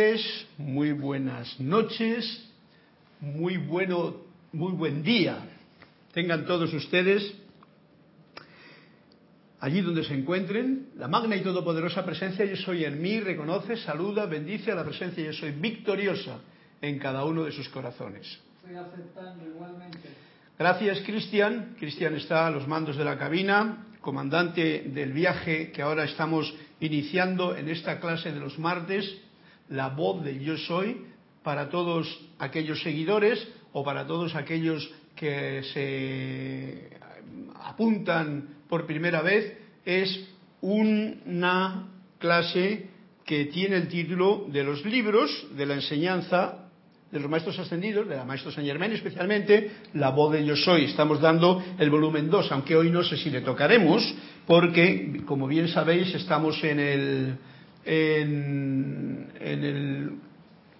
tardes, muy buenas noches, muy bueno, muy buen día. Tengan todos ustedes allí donde se encuentren, la magna y todopoderosa presencia yo soy en mí, reconoce, saluda, bendice a la presencia yo soy victoriosa en cada uno de sus corazones. Estoy aceptando igualmente. Gracias, Cristian. Cristian está a los mandos de la cabina, comandante del viaje que ahora estamos iniciando en esta clase de los martes, la voz del yo soy, para todos aquellos seguidores o para todos aquellos que se apuntan por primera vez, es una clase que tiene el título de los libros de la enseñanza de los maestros ascendidos, de la maestra San Germán especialmente, la voz de yo soy. Estamos dando el volumen 2, aunque hoy no sé si le tocaremos, porque, como bien sabéis, estamos en el, en, el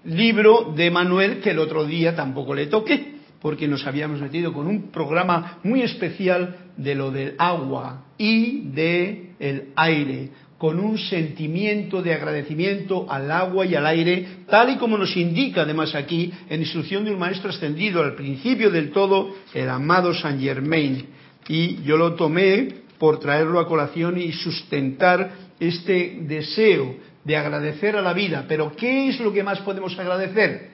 libro de Manuel que el otro día tampoco le toqué, porque nos habíamos metido con un programa muy especial de lo del agua y de el aire, con un sentimiento de agradecimiento al agua y al aire, tal y como nos indica además aquí en instrucción de un maestro ascendido al principio del todo, el amado Saint Germain. Y yo lo tomé por traerlo a colación y sustentar este deseo de agradecer a la vida. Pero ¿qué es lo que más podemos agradecer?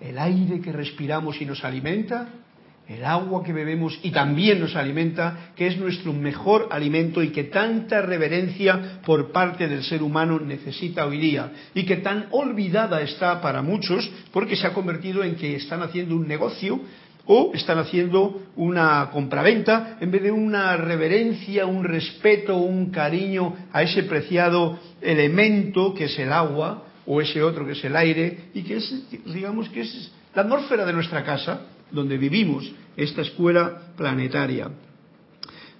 El aire que respiramos y nos alimenta, el agua que bebemos y también nos alimenta, que es nuestro mejor alimento y que tanta reverencia por parte del ser humano necesita hoy día y que tan olvidada está para muchos porque se ha convertido en que están haciendo un negocio o están haciendo una compraventa en vez de una reverencia, un respeto, un cariño a ese preciado elemento que es el agua o ese otro que es el aire y que es, digamos, que es la atmósfera de nuestra casa donde vivimos, esta escuela planetaria.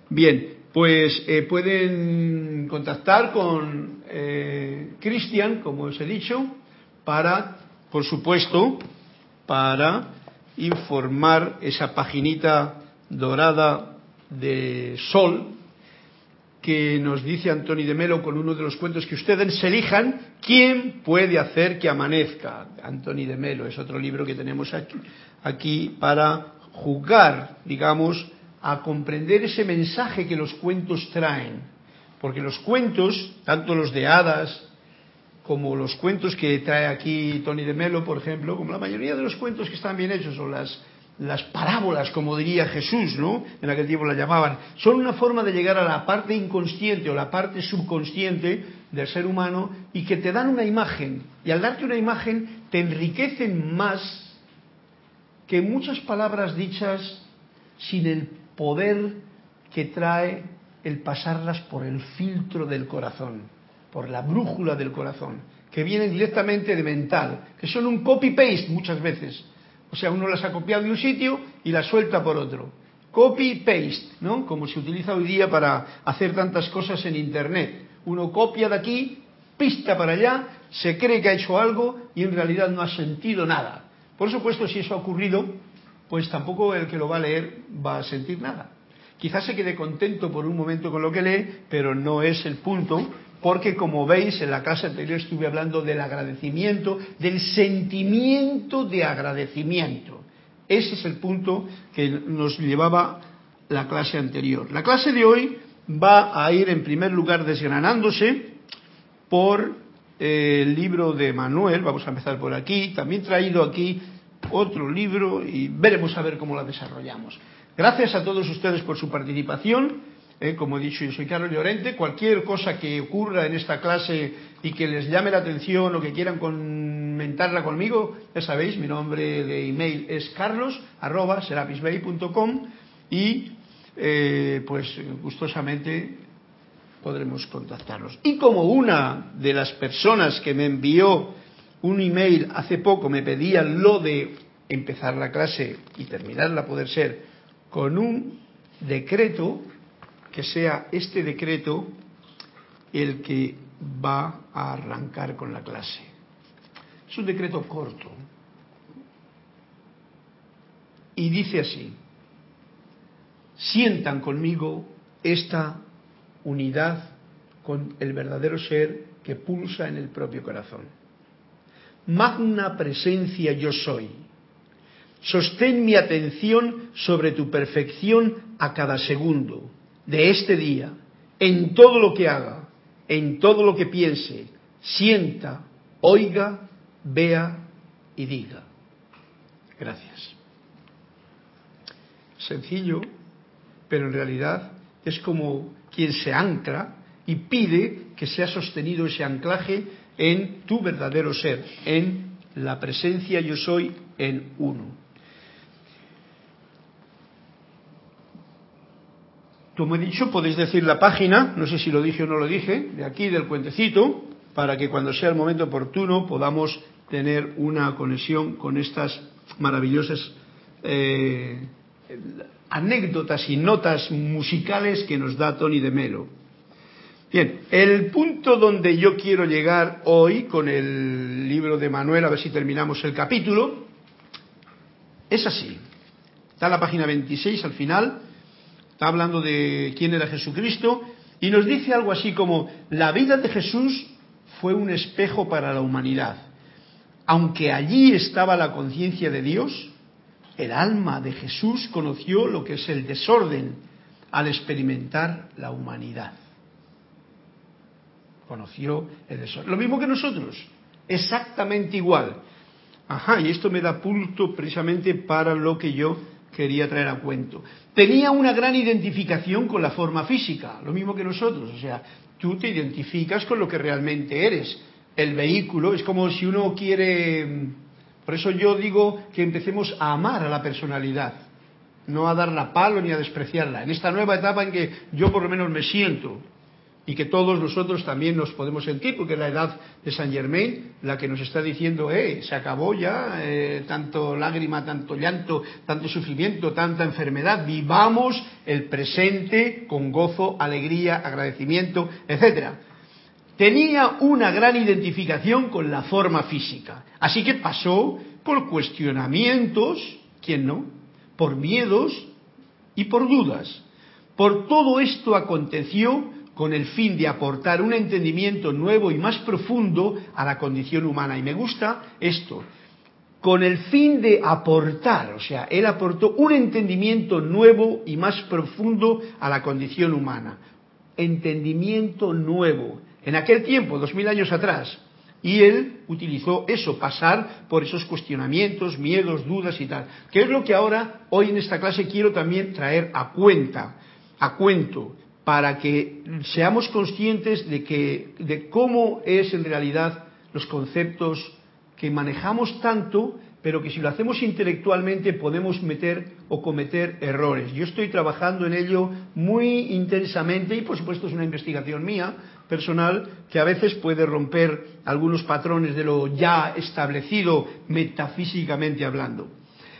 Bien, pues eh, pueden contactar con eh, Cristian, como os he dicho, para, por supuesto, para informar esa paginita dorada de sol que nos dice Antoni de Melo con uno de los cuentos que ustedes elijan, ¿quién puede hacer que amanezca? Antoni de Melo es otro libro que tenemos aquí, aquí para jugar, digamos, a comprender ese mensaje que los cuentos traen. Porque los cuentos, tanto los de hadas como los cuentos que trae aquí Tony de Melo, por ejemplo, como la mayoría de los cuentos que están bien hechos, o las, las parábolas, como diría Jesús, ¿no? En aquel tiempo la llamaban, son una forma de llegar a la parte inconsciente o la parte subconsciente del ser humano y que te dan una imagen. Y al darte una imagen te enriquecen más que muchas palabras dichas sin el poder que trae el pasarlas por el filtro del corazón, por la brújula del corazón, que vienen directamente de mental, que son un copy-paste muchas veces. O sea, uno las ha copiado de un sitio y las suelta por otro. Copy-paste, ¿no? Como se utiliza hoy día para hacer tantas cosas en Internet. Uno copia de aquí, pista para allá, se cree que ha hecho algo y en realidad no ha sentido nada. Por supuesto, si eso ha ocurrido, pues tampoco el que lo va a leer va a sentir nada. Quizás se quede contento por un momento con lo que lee, pero no es el punto, porque como veis en la clase anterior estuve hablando del agradecimiento, del sentimiento de agradecimiento. Ese es el punto que nos llevaba la clase anterior. La clase de hoy va a ir en primer lugar desgranándose por el libro de Manuel, vamos a empezar por aquí, también traído aquí otro libro y veremos a ver cómo la desarrollamos. Gracias a todos ustedes por su participación. Eh, como he dicho, yo soy Carlos Llorente. Cualquier cosa que ocurra en esta clase y que les llame la atención o que quieran comentarla conmigo, ya sabéis, mi nombre de email es carlos arroba y eh, pues gustosamente podremos contactarlos. Y como una de las personas que me envió un email hace poco me pedía lo de empezar la clase y terminarla, poder ser, con un decreto, que sea este decreto el que va a arrancar con la clase. Es un decreto corto. Y dice así, sientan conmigo esta unidad con el verdadero ser que pulsa en el propio corazón. magna presencia yo soy. Sostén mi atención sobre tu perfección a cada segundo de este día, en todo lo que haga, en todo lo que piense, sienta, oiga, vea y diga. Gracias. Sencillo, pero en realidad es como quien se ancla y pide que sea sostenido ese anclaje en tu verdadero ser, en la presencia yo soy en uno. Como he dicho, podéis decir la página, no sé si lo dije o no lo dije, de aquí del cuentecito, para que cuando sea el momento oportuno podamos tener una conexión con estas maravillosas eh, anécdotas y notas musicales que nos da Tony de Melo. Bien, el punto donde yo quiero llegar hoy con el libro de Manuel, a ver si terminamos el capítulo, es así. Está la página 26 al final, está hablando de quién era Jesucristo y nos dice algo así como, la vida de Jesús fue un espejo para la humanidad. Aunque allí estaba la conciencia de Dios, el alma de Jesús conoció lo que es el desorden al experimentar la humanidad conoció el desorden. Lo mismo que nosotros, exactamente igual. Ajá, y esto me da punto precisamente para lo que yo quería traer a cuento. Tenía una gran identificación con la forma física, lo mismo que nosotros, o sea, tú te identificas con lo que realmente eres. El vehículo es como si uno quiere, por eso yo digo que empecemos a amar a la personalidad, no a darla palo ni a despreciarla. En esta nueva etapa en que yo por lo menos me siento, y que todos nosotros también nos podemos sentir, porque la edad de San Germain la que nos está diciendo, eh, se acabó ya eh, tanto lágrima, tanto llanto, tanto sufrimiento, tanta enfermedad, vivamos el presente con gozo, alegría, agradecimiento, etcétera. Tenía una gran identificación con la forma física, así que pasó por cuestionamientos, ¿quién no? Por miedos y por dudas. Por todo esto aconteció con el fin de aportar un entendimiento nuevo y más profundo a la condición humana. Y me gusta esto, con el fin de aportar, o sea, él aportó un entendimiento nuevo y más profundo a la condición humana. Entendimiento nuevo. En aquel tiempo, dos mil años atrás, y él utilizó eso, pasar por esos cuestionamientos, miedos, dudas y tal. Que es lo que ahora, hoy en esta clase, quiero también traer a cuenta, a cuento, para que seamos conscientes de, que, de cómo es en realidad los conceptos que manejamos tanto, pero que si lo hacemos intelectualmente podemos meter o cometer errores. Yo estoy trabajando en ello muy intensamente y por supuesto es una investigación mía personal que a veces puede romper algunos patrones de lo ya establecido metafísicamente hablando.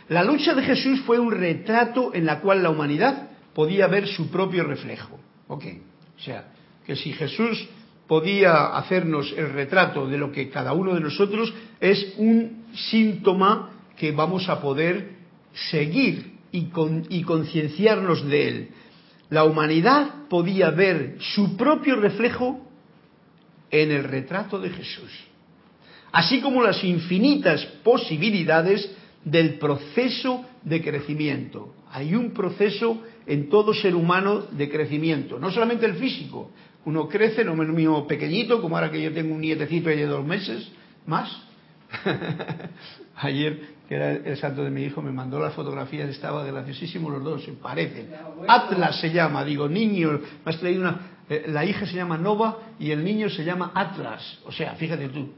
La lucha de Jesús fue un retrato en la cual la humanidad podía ver su propio reflejo. Ok, o sea, que si Jesús podía hacernos el retrato de lo que cada uno de nosotros es un síntoma que vamos a poder seguir y, y concienciarnos de él. La humanidad podía ver su propio reflejo en el retrato de Jesús, así como las infinitas posibilidades del proceso de crecimiento. Hay un proceso en todo ser humano de crecimiento, no solamente el físico. Uno crece, no mío pequeñito, como ahora que yo tengo un nietecito de dos meses, más. Ayer, que era el santo de mi hijo, me mandó las fotografías, estaba graciosísimo los dos, se parecen. Atlas se llama, digo, niño, me has traído una... Eh, la hija se llama Nova y el niño se llama Atlas. O sea, fíjate tú,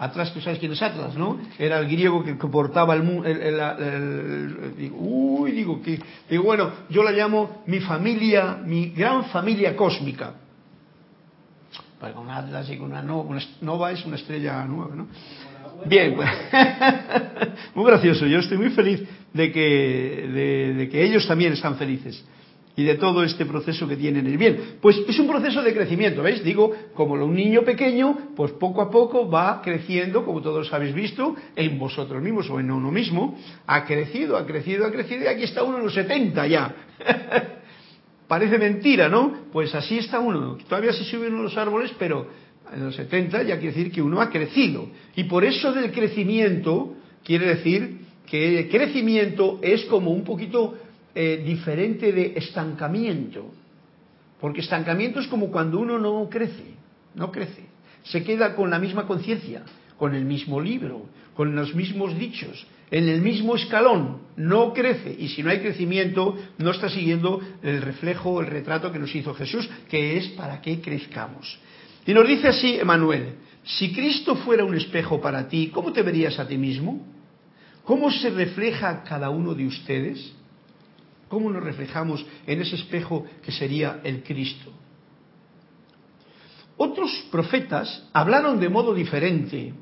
Atlas, tú sabes quién es Atlas, ¿no? Era el griego que, portaba el, el, uy, digo que, digo, bueno, yo la llamo mi familia, mi gran familia cósmica. Para con Atlas y una una nova es una estrella nueva, ¿no? Bien, pues, muy gracioso. Yo estoy muy feliz de que, de que ellos también están felices y de todo este proceso que tienen el bien. Pues es un proceso de crecimiento, ¿veis? Digo, como un niño pequeño, pues poco a poco va creciendo, como todos habéis visto, en vosotros mismos o en uno mismo, ha crecido, ha crecido, ha crecido, y aquí está uno en los 70 ya. Parece mentira, ¿no? Pues así está uno. Todavía se suben los árboles, pero en los 70, ya quiere decir que uno ha crecido. Y por eso del crecimiento quiere decir que el crecimiento es como un poquito eh, diferente de estancamiento. Porque estancamiento es como cuando uno no crece, no crece. Se queda con la misma conciencia, con el mismo libro, con los mismos dichos, en el mismo escalón, no crece. Y si no hay crecimiento, no está siguiendo el reflejo, el retrato que nos hizo Jesús, que es para que crezcamos. Y nos dice así Emanuel, si Cristo fuera un espejo para ti, ¿cómo te verías a ti mismo? ¿Cómo se refleja cada uno de ustedes? ¿Cómo nos reflejamos en ese espejo que sería el Cristo? Otros profetas hablaron de modo diferente,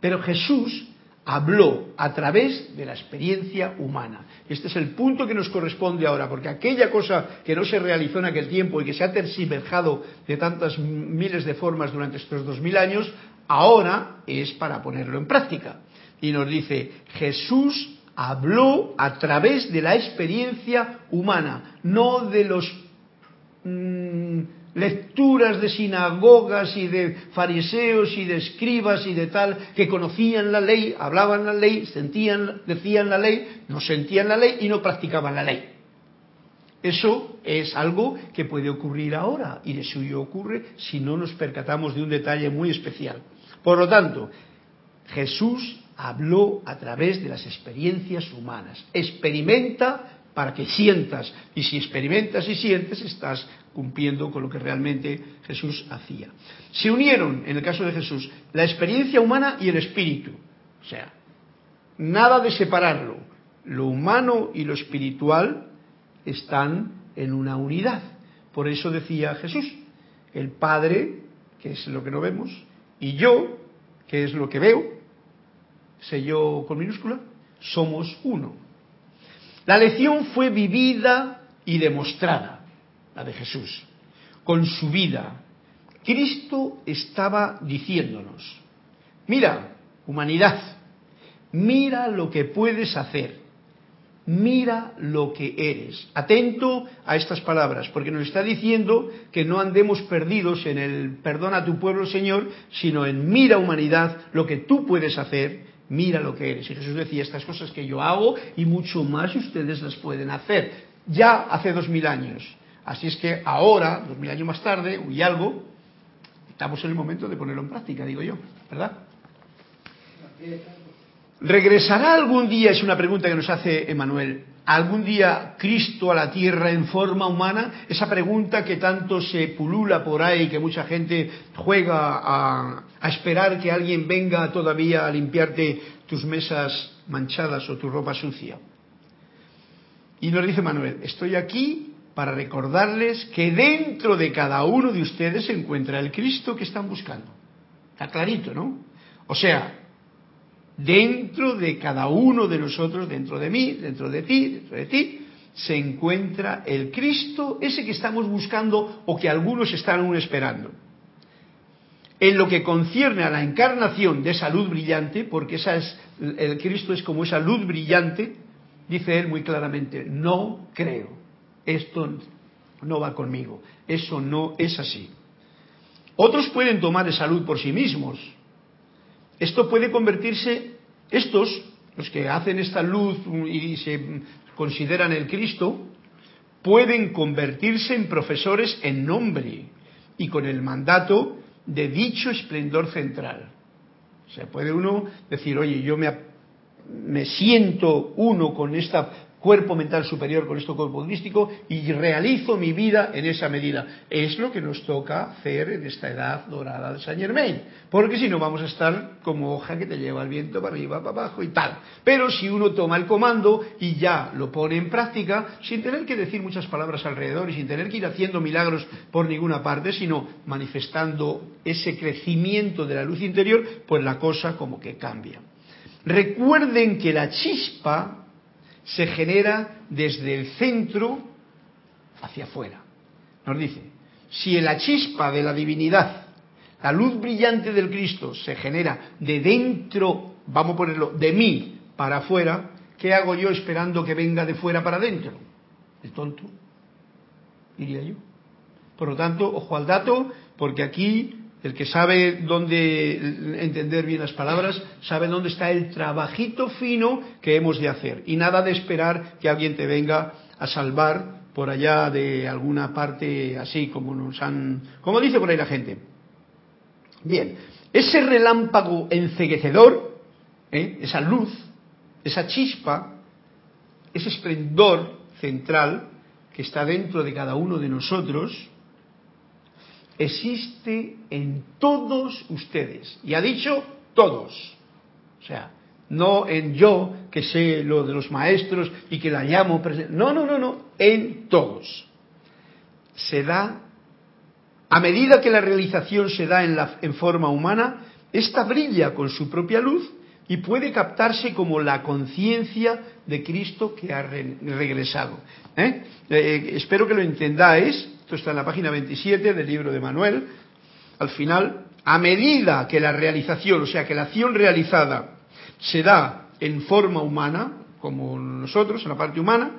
pero Jesús habló a través de la experiencia humana. Este es el punto que nos corresponde ahora, porque aquella cosa que no se realizó en aquel tiempo y que se ha tersiverjado de tantas miles de formas durante estos dos mil años, ahora es para ponerlo en práctica. Y nos dice, Jesús habló a través de la experiencia humana, no de los mm, lecturas de sinagogas y de fariseos y de escribas y de tal que conocían la ley, hablaban la ley, sentían, decían la ley, no sentían la ley y no practicaban la ley. Eso es algo que puede ocurrir ahora y de suyo ocurre si no nos percatamos de un detalle muy especial. Por lo tanto, Jesús habló a través de las experiencias humanas. Experimenta para que sientas. Y si experimentas y sientes, estás cumpliendo con lo que realmente Jesús hacía. Se unieron, en el caso de Jesús, la experiencia humana y el espíritu. O sea, nada de separarlo. Lo humano y lo espiritual están en una unidad. Por eso decía Jesús, el Padre, que es lo que no vemos, y yo, que es lo que veo, yo con minúscula, somos uno. La lección fue vivida y demostrada, la de Jesús, con su vida. Cristo estaba diciéndonos, mira, humanidad, mira lo que puedes hacer, mira lo que eres. Atento a estas palabras, porque nos está diciendo que no andemos perdidos en el perdón a tu pueblo, Señor, sino en mira humanidad lo que tú puedes hacer mira lo que eres. Y Jesús decía, estas cosas que yo hago y mucho más ustedes las pueden hacer. Ya hace dos mil años. Así es que ahora, dos mil años más tarde, y algo, estamos en el momento de ponerlo en práctica, digo yo, ¿verdad? ¿Regresará algún día? Es una pregunta que nos hace Emanuel algún día Cristo a la tierra en forma humana? Esa pregunta que tanto se pulula por ahí, que mucha gente juega a, esperar que alguien venga todavía a limpiarte tus mesas manchadas o tu ropa sucia. Y nos dice Manuel, estoy aquí para recordarles que dentro de cada uno de ustedes se encuentra el Cristo que están buscando. Está clarito, ¿no? O sea, Dentro de cada uno de nosotros, dentro de mí, dentro de ti, dentro de ti, se encuentra el Cristo, ese que estamos buscando o que algunos están aún esperando. En lo que concierne a la encarnación de esa luz brillante, porque esa es, el Cristo es como esa luz brillante, dice él muy claramente, no creo, esto no va conmigo, eso no es así. Otros pueden tomar esa luz por sí mismos, esto puede convertirse, estos, los que hacen esta luz y se consideran el Cristo, pueden convertirse en profesores en nombre y con el mandato de dicho esplendor central. O sea, puede uno decir, oye, yo me, me siento uno con esta cuerpo mental superior con este cuerpo crístico y realizo mi vida en esa medida. Es lo que nos toca hacer en esta edad dorada de Saint Germain, porque si no vamos a estar como hoja que te lleva el viento para arriba, para abajo y tal. Pero si uno toma el comando y ya lo pone en práctica, sin tener que decir muchas palabras alrededor y sin tener que ir haciendo milagros por ninguna parte, sino manifestando ese crecimiento de la luz interior, pues la cosa como que cambia. Recuerden que la chispa se genera desde el centro hacia afuera. Nos dice, si la chispa de la divinidad, la luz brillante del Cristo se genera de dentro, vamos a ponerlo, de mí para afuera, ¿qué hago yo esperando que venga de fuera para adentro? El tonto, diría yo. Por lo tanto, ojo al dato, porque aquí el que sabe dónde entender bien las palabras, sabe dónde está el trabajito fino que hemos de hacer. Y nada de esperar que alguien te venga a salvar por allá de alguna parte así como nos han, como dice por ahí la gente. Bien, ese relámpago enceguecedor, ¿eh? esa luz, esa chispa, ese esplendor central que está dentro de cada uno de nosotros, existe en todos ustedes. Y ha dicho todos. O sea, no en yo que sé lo de los maestros y que la llamo. No, no, no, no, en todos. Se da, a medida que la realización se da en, la, en forma humana, esta brilla con su propia luz y puede captarse como la conciencia de Cristo que ha regresado. ¿eh? Eh, espero que lo entendáis. Esto está en la página 27 del libro de Manuel. Al final, a medida que la realización, o sea, que la acción realizada se da en forma humana, como nosotros, en la parte humana,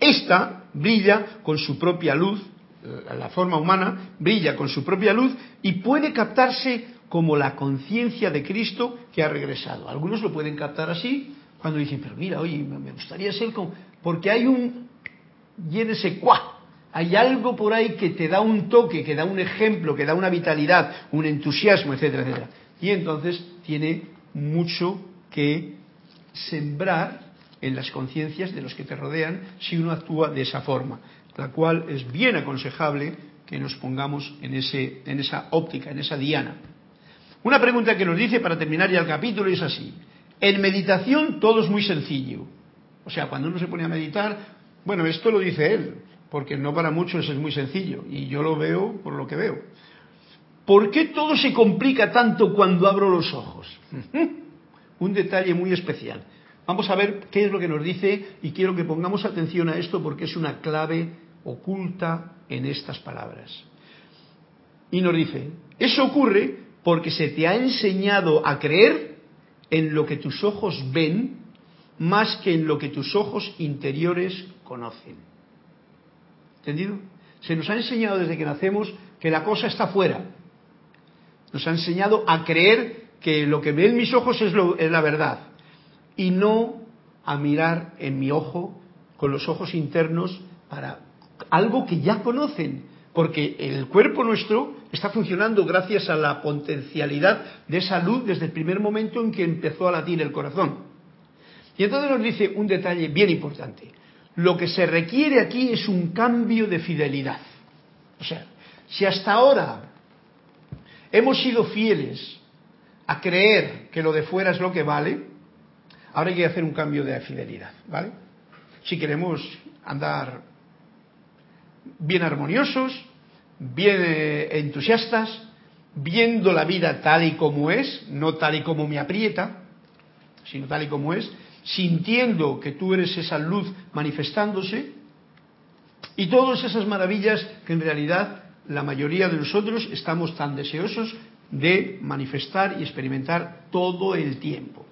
esta brilla con su propia luz, eh, la forma humana brilla con su propia luz y puede captarse como la conciencia de Cristo que ha regresado. Algunos lo pueden captar así cuando dicen, pero mira, oye, me gustaría ser como... Porque hay un... ese cuá. Hay algo por ahí que te da un toque, que da un ejemplo, que da una vitalidad, un entusiasmo, etcétera, etcétera. Y entonces tiene mucho que sembrar en las conciencias de los que te rodean si uno actúa de esa forma, la cual es bien aconsejable que nos pongamos en, ese, en esa óptica, en esa diana. Una pregunta que nos dice para terminar ya el capítulo es así. En meditación todo es muy sencillo. O sea, cuando uno se pone a meditar, bueno, esto lo dice él, porque no para muchos es muy sencillo, y yo lo veo por lo que veo. ¿Por qué todo se complica tanto cuando abro los ojos? Un detalle muy especial. Vamos a ver qué es lo que nos dice y quiero que pongamos atención a esto porque es una clave oculta en estas palabras. Y nos dice, eso ocurre porque se te ha enseñado a creer en lo que tus ojos ven más que en lo que tus ojos interiores conocen. ¿Entendido? Se nos ha enseñado desde que nacemos que la cosa está fuera, nos ha enseñado a creer que lo que ven mis ojos es, la verdad y no a mirar en mi ojo con los ojos internos para algo que ya conocen, porque el cuerpo nuestro está funcionando gracias a la potencialidad de esa luz desde el primer momento en que empezó a latir el corazón. Y entonces nos dice un detalle bien importante. Lo que se requiere aquí es un cambio de fidelidad. O sea, si hasta ahora hemos sido fieles a creer que lo de fuera es lo que vale, ahora hay que hacer un cambio de fidelidad, ¿vale? Si queremos andar bien armoniosos, bien eh, entusiastas, viendo la vida tal y como es, no tal y como me aprieta, sino tal y como es, sintiendo que tú eres esa luz manifestándose, y todas esas maravillas que en realidad la mayoría de nosotros estamos tan deseosos de manifestar y experimentar todo el tiempo.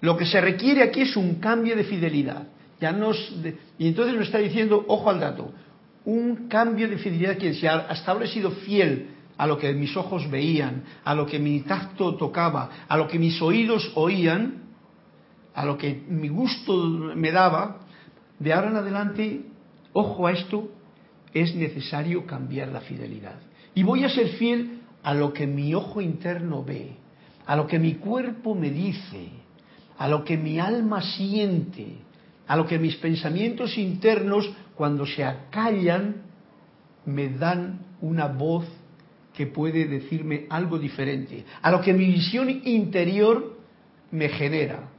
Lo que se requiere aquí es un cambio de fidelidad. Ya y entonces nos está diciendo, ojo al dato, un cambio de fidelidad que si hasta ahora he sido fiel a lo que mis ojos veían, a lo que mi tacto tocaba, a lo que mis oídos oían, a lo que mi gusto me daba, de ahora en adelante, ojo a esto, es necesario cambiar la fidelidad. Y voy a ser fiel a lo que mi ojo interno ve, a lo que mi cuerpo me dice, a lo que mi alma siente, a lo que mis pensamientos internos, cuando se acallan, me dan una voz que puede decirme algo diferente, a lo que mi visión interior me genera,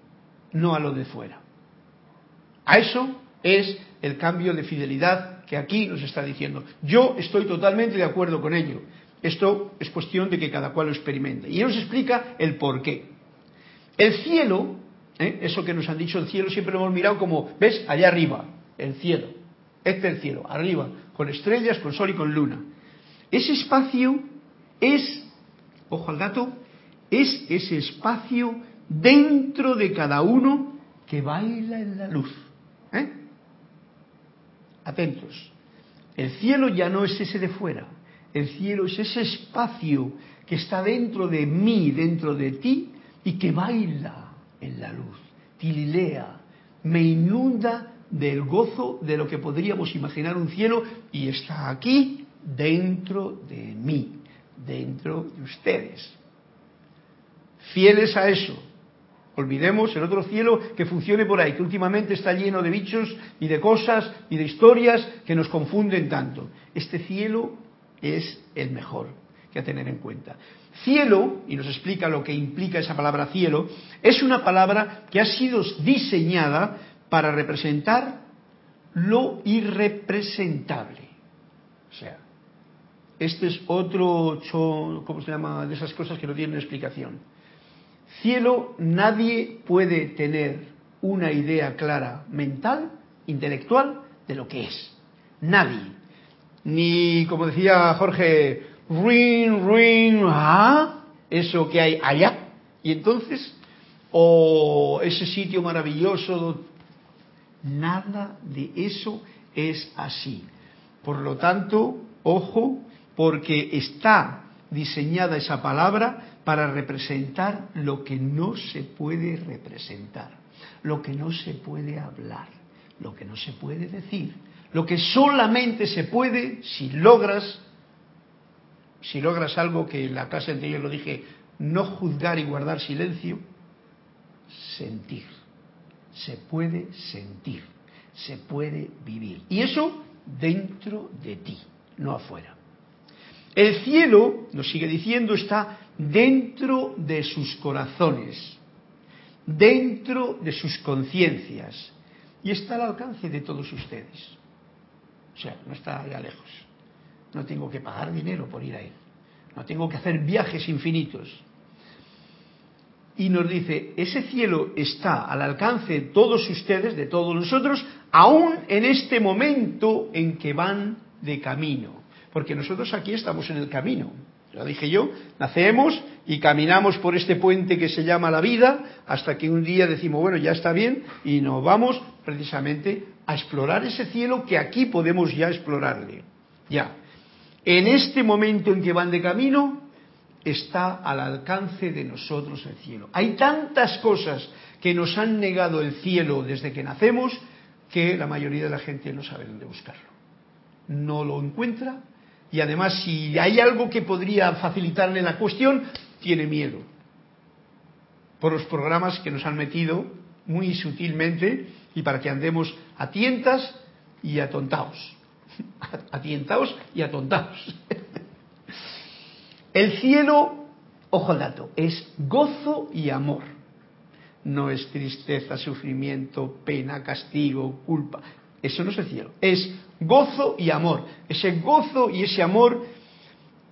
no a lo de fuera. A eso es el cambio de fidelidad que aquí nos está diciendo. Yo estoy totalmente de acuerdo con ello. Esto es cuestión de que cada cual lo experimente. Y él nos explica el por qué. El cielo, ¿eh? eso que nos han dicho, el cielo siempre lo hemos mirado como, ¿ves? Allá arriba, el cielo. Este es el cielo, arriba, con estrellas, con sol y con luna. Ese espacio es, ojo al dato, es ese espacio dentro de cada uno que baila en la luz. ¿Eh? Atentos. El cielo ya no es ese de fuera. El cielo es ese espacio que está dentro de mí, dentro de ti, y que baila en la luz, tililea, me inunda del gozo de lo que podríamos imaginar un cielo y está aquí dentro de mí, dentro de ustedes. Fieles a eso. Olvidemos el otro cielo que funcione por ahí, que últimamente está lleno de bichos y de cosas y de historias que nos confunden tanto. Este cielo es el mejor que a tener en cuenta. Cielo, y nos explica lo que implica esa palabra cielo, es una palabra que ha sido diseñada para representar lo irrepresentable. O sea, este es otro, ¿cómo se llama? De esas cosas que no tienen explicación. Cielo, nadie puede tener una idea clara mental, intelectual, de lo que es. Nadie. Ni, como decía Jorge, ring, ring, ah, eso que hay allá. Y entonces, o ese sitio maravilloso, nada de eso es así. Por lo tanto, ojo, porque está diseñada esa palabra para representar lo que no se puede representar, lo que no se puede hablar, lo que no se puede decir, lo que solamente se puede si logras, si logras algo que en la clase anterior lo dije, no juzgar y guardar silencio, sentir. Se puede sentir, se puede vivir. Y eso dentro de ti, no afuera. El cielo, nos sigue diciendo, está dentro de sus corazones, dentro de sus conciencias y está al alcance de todos ustedes. O sea, no está allá lejos. No tengo que pagar dinero por ir a él. No tengo que hacer viajes infinitos. Y nos dice, ese cielo está al alcance de todos ustedes, de todos nosotros, aún en este momento en que van de camino porque nosotros aquí estamos en el camino. Lo dije yo, nacemos y caminamos por este puente que se llama la vida hasta que un día decimos, bueno, ya está bien y nos vamos precisamente a explorar ese cielo que aquí podemos ya explorarle. Ya. En este momento en que van de camino, está al alcance de nosotros el cielo. Hay tantas cosas que nos han negado el cielo desde que nacemos que la mayoría de la gente no sabe dónde buscarlo. No lo encuentra y además, si hay algo que podría facilitarle la cuestión, tiene miedo. Por los programas que nos han metido muy sutilmente y para que andemos a tientas y atontados. Atientados y atontados. El cielo, ojo al dato, es gozo y amor. No es tristeza, sufrimiento, pena, castigo, culpa. Eso no es el cielo. Es gozo y amor. Ese gozo y ese amor.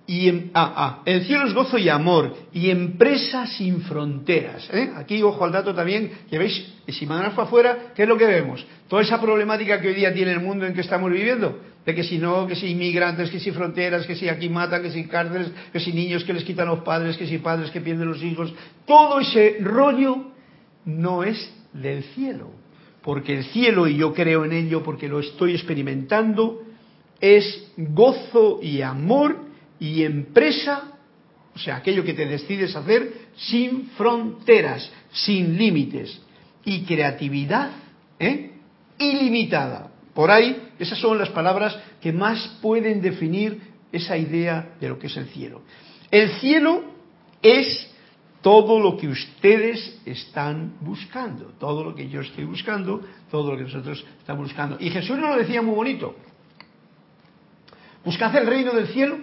Y ah, ah, el cielo es gozo y amor y empresa sin fronteras. ¿eh? Aquí, ojo al dato también, que veis, si mandamos para afuera, ¿qué es lo que vemos? Toda esa problemática que hoy día tiene el mundo en que estamos viviendo, de que si no, que si inmigrantes, que si fronteras, que si aquí matan, que si cárceles, que si niños que les quitan los padres, que si padres que pierden los hijos, todo ese rollo no es del cielo porque el cielo, y yo creo en ello porque lo estoy experimentando, es gozo y amor y empresa, o sea, aquello que te decides hacer sin fronteras, sin límites, y creatividad ¿eh? ilimitada. Por ahí, esas son las palabras que más pueden definir esa idea de lo que es el cielo. El cielo es todo lo que ustedes están buscando, todo lo que yo estoy buscando, todo lo que nosotros estamos buscando. Y Jesús nos lo decía muy bonito. Buscad el reino del cielo.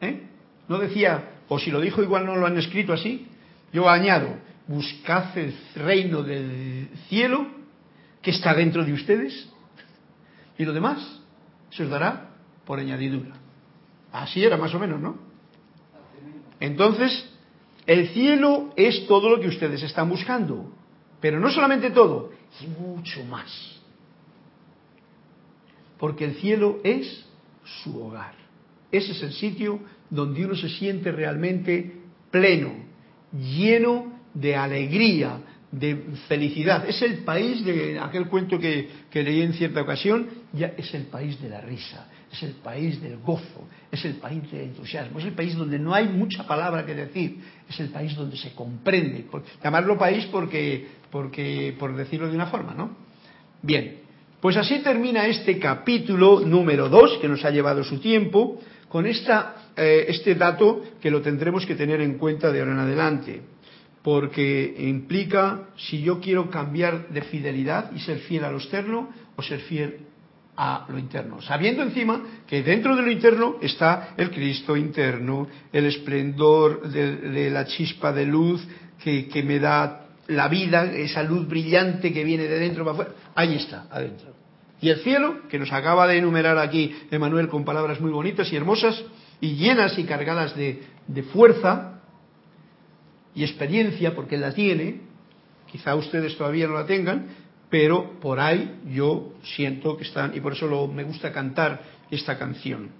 ¿eh? No decía, o si lo dijo igual no lo han escrito así. Yo añado, buscad el reino del cielo que está dentro de ustedes y lo demás se os dará por añadidura. Así era más o menos, ¿no? Entonces, el cielo es todo lo que ustedes están buscando, pero no solamente todo, y mucho más. Porque el cielo es su hogar. Ese es el sitio donde uno se siente realmente pleno, lleno de alegría, de felicidad. Es el país de aquel cuento que, que leí en cierta ocasión, ya es el país de la risa, es el país del gozo, es el país del entusiasmo, es el país donde no hay mucha palabra que decir, es el país donde se comprende. Llamarlo país porque, porque, por decirlo de una forma, ¿no? Bien, pues así termina este capítulo número 2, que nos ha llevado su tiempo, con esta, eh, este dato que lo tendremos que tener en cuenta de ahora en adelante, porque implica si yo quiero cambiar de fidelidad y ser fiel a lo externo o ser fiel a lo interno, sabiendo encima que dentro de lo interno está el Cristo interno, el esplendor de, la chispa de luz que, me da la vida, esa luz brillante que viene de dentro para afuera, ahí está, adentro. Y el cielo, que nos acaba de enumerar aquí Emanuel con palabras muy bonitas y hermosas, y llenas y cargadas de fuerza y experiencia, porque la tiene, quizá ustedes todavía no la tengan, pero por ahí yo siento que están, y por eso lo, me gusta cantar esta canción.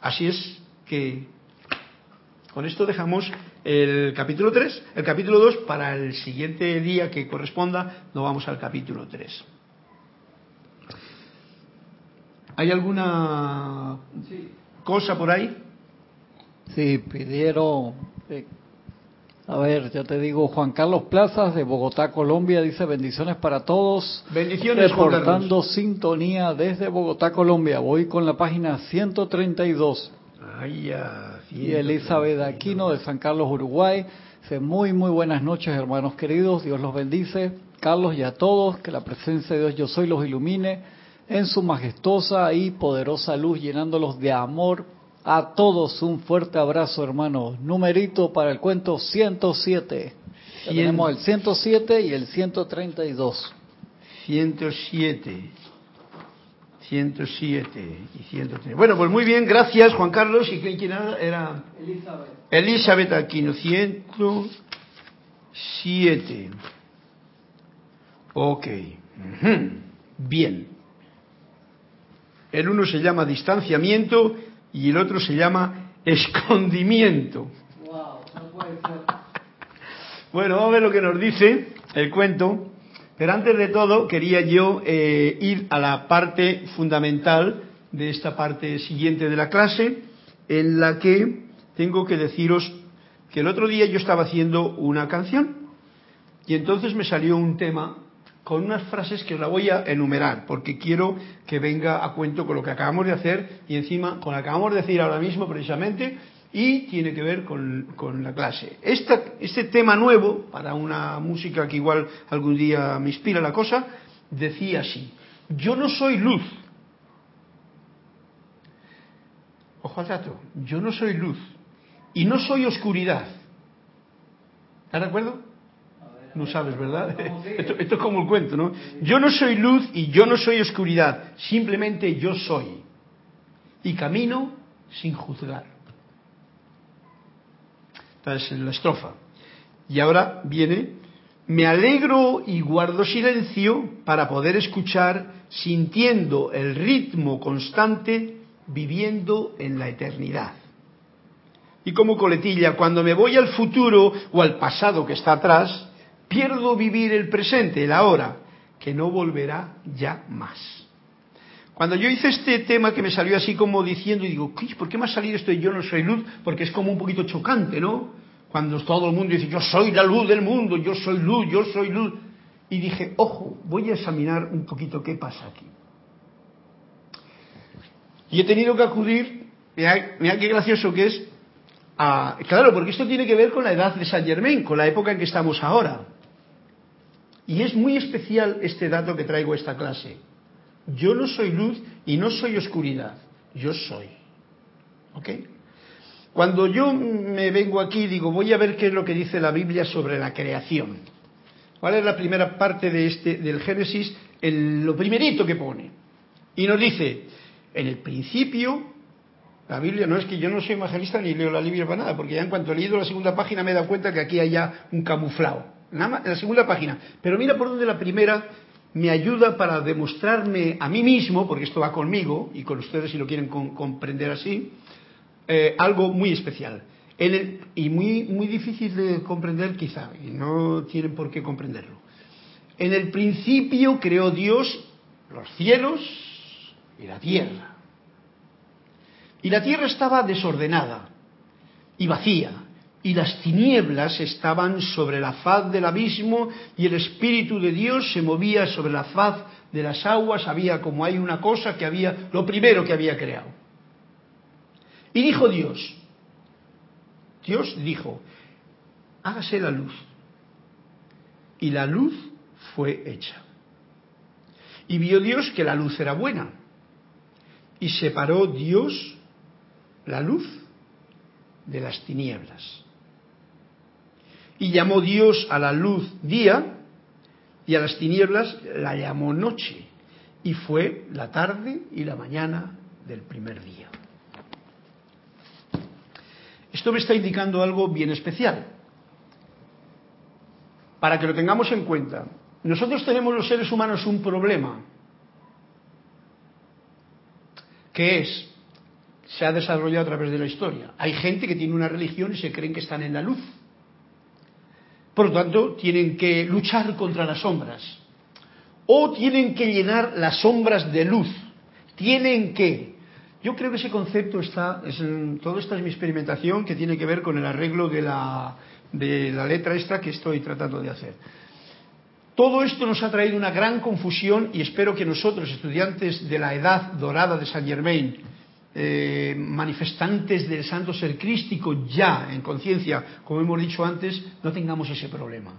Así es que con esto dejamos el capítulo 3, el capítulo 2 para el siguiente día que corresponda, nos vamos al capítulo 3. ¿Hay alguna Sí, cosa por ahí? Sí, pidieron. A ver, ya te digo, Juan Carlos Plazas de Bogotá, Colombia, dice bendiciones para todos. Bendiciones, Reportando sintonía desde Bogotá, Colombia. Voy con la página 132. Ay, ya, Y Elizabeth Aquino de San Carlos, Uruguay. Dice, muy, muy buenas noches, hermanos queridos. Dios los bendice. Carlos y a todos, que la presencia de Dios Yo Soy los ilumine en su majestuosa y poderosa luz, llenándolos de amor. A todos un fuerte abrazo, hermanos. Numerito para el cuento 107. Ya Cien- tenemos el 107 y el 132. 107. 107 y 103. Bueno, pues muy bien, gracias Juan Carlos. ¿Y quién era? Era Elizabeth. Elizabeth Aquino, 107. Ok. Bien. El uno se llama distanciamiento y el otro se llama escondimiento. Wow, no puede ser. Bueno, vamos a ver lo que nos dice el cuento. Pero antes de todo, quería yo eh, ir a la parte fundamental de esta parte siguiente de la clase, en la que tengo que deciros que el otro día yo estaba haciendo una canción y entonces me salió un tema con unas frases que os la voy a enumerar, porque quiero que venga a cuento con lo que acabamos de hacer y encima con lo que acabamos de decir ahora mismo precisamente y tiene que ver con, con la clase. Esta, este tema nuevo, para una música que igual algún día me inspira la cosa, decía así, yo no soy luz. Ojo al dato, yo no soy luz y no soy oscuridad. ¿Estás de acuerdo? No sabes, ¿verdad? Esto es como el cuento, ¿no? Yo no soy luz y yo no soy oscuridad, simplemente yo soy. Y camino sin juzgar. Esta es la estrofa. Y ahora viene, me alegro y guardo silencio para poder escuchar, sintiendo el ritmo constante, viviendo en la eternidad. Y como coletilla, cuando me voy al futuro o al pasado que está atrás, pierdo vivir el presente, el ahora, que no volverá ya más. Cuando yo hice este tema que me salió así como diciendo, y digo, "Uy, ¿por qué me ha salido esto de yo no soy luz? Porque es como un poquito chocante, ¿no? Cuando todo el mundo dice, yo soy la luz del mundo, yo soy luz, yo soy luz. Y dije, ojo, voy a examinar un poquito qué pasa aquí. Y he tenido que acudir, mira, mira qué gracioso que es, a, claro, porque esto tiene que ver con la edad de Saint Germain, con la época en que estamos ahora. Y es muy especial este dato que traigo a esta clase. Yo no soy luz y no soy oscuridad, yo soy. ¿Ok? Cuando yo me vengo aquí digo, voy a ver qué es lo que dice la Biblia sobre la creación. ¿Cuál es la primera parte de este, del Génesis? El- lo primerito que pone. Y nos dice, en el principio, la Biblia no es que yo no soy evangelista ni leo la Biblia para nada, porque ya en cuanto he leído la segunda página me he dado cuenta que aquí hay ya un camuflado. En la segunda página. Pero mira por donde la primera me ayuda para demostrarme a mí mismo, porque esto va conmigo y con ustedes si lo quieren comprender así, eh, algo muy especial. En el- y muy, muy difícil de comprender quizá, y no tienen por qué comprenderlo. En el principio creó Dios los cielos y la tierra. Y la tierra estaba desordenada y vacía, y las tinieblas estaban sobre la faz del abismo, y el Espíritu de Dios se movía sobre la faz de las aguas, había como hay una cosa que había, lo primero que había creado. Y dijo Dios, Dios dijo, hágase la luz. Y la luz fue hecha. Y vio Dios que la luz era buena. Y separó Dios la luz de las tinieblas. Y llamó Dios a la luz día y a las tinieblas la llamó noche. Y fue la tarde y la mañana del primer día. Esto me está indicando algo bien especial. Para que lo tengamos en cuenta. Nosotros tenemos los seres humanos un problema. Que es, se ha desarrollado a través de la historia. Hay gente que tiene una religión y se creen que están en la luz. Por lo tanto, tienen que luchar contra las sombras. O tienen que llenar las sombras de luz. Tienen que. Yo creo que ese concepto está, todo esta es mi experimentación que tiene que ver con el arreglo de la, de la letra extra que estoy tratando de hacer. Todo esto nos ha traído una gran confusión y espero que nosotros, estudiantes de la edad dorada de Saint Germain, eh, manifestantes del santo ser crístico ya en conciencia, como hemos dicho antes, no tengamos ese problema.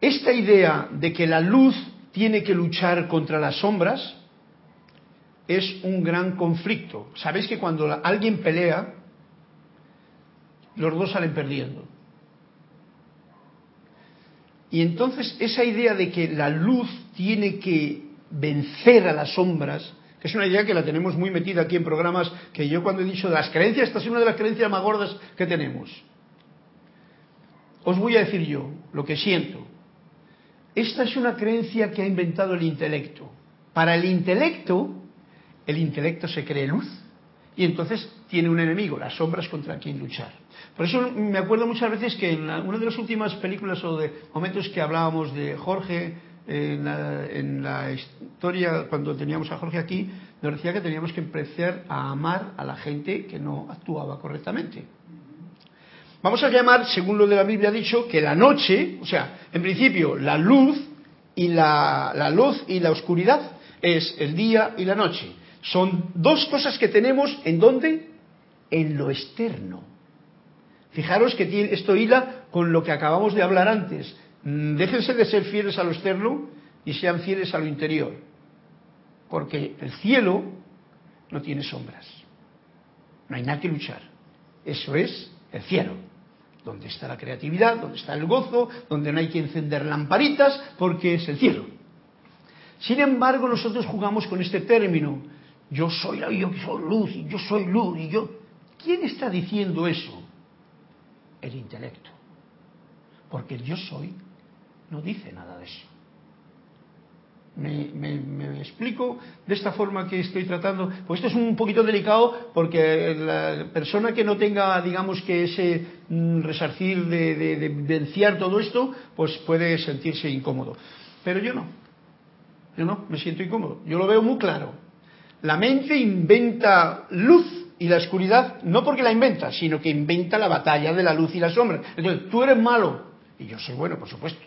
Esta idea de que la luz tiene que luchar contra las sombras es un gran conflicto. Sabéis que cuando alguien pelea, los dos salen perdiendo. Y entonces esa idea de que la luz tiene que vencer a las sombras, es una idea que la tenemos muy metida aquí en programas, que yo cuando he dicho de las creencias, esta es una de las creencias más gordas que tenemos. Os voy a decir yo lo que siento. Esta es una creencia que ha inventado el intelecto. Para el intelecto, el intelecto se cree luz y entonces tiene un enemigo, las sombras contra quien luchar. Por eso me acuerdo muchas veces que en una de las últimas películas o de momentos que hablábamos de Jorge en la, en la historia, cuando teníamos a Jorge aquí, nos decía que teníamos que empezar a amar a la gente que no actuaba correctamente. Vamos a llamar, según lo de la Biblia ha dicho, que la noche, o sea, en principio la luz y la, la luz y la oscuridad es el día y la noche. Son dos cosas que tenemos en dónde? En lo externo. Fijaros que tiene, esto hila con lo que acabamos de hablar antes. Mm, Déjense de ser fieles a lo externo y sean fieles a lo interior. Porque el cielo no tiene sombras. No hay nada que luchar. Eso es el cielo. Donde está la creatividad, donde está el gozo, donde no hay que encender lamparitas, porque es el cielo. Sin embargo, nosotros jugamos con este término. Yo soy, la- soy luz, y yo soy luz, y yo. ¿Quién está diciendo eso? El intelecto. Porque el yo soy no dice nada de eso. Me, me- me explico de esta forma que estoy tratando. Pues esto es un poquito delicado porque la persona que no tenga, digamos que ese mm, resarcir de, de, de venciar todo esto, pues puede sentirse incómodo. Pero yo no. Yo no, me siento incómodo. Yo lo veo muy claro. La mente inventa luz y la oscuridad, no porque la inventa, sino que inventa la batalla de la luz y la sombra. Entonces, tú eres malo y yo soy bueno, por supuesto,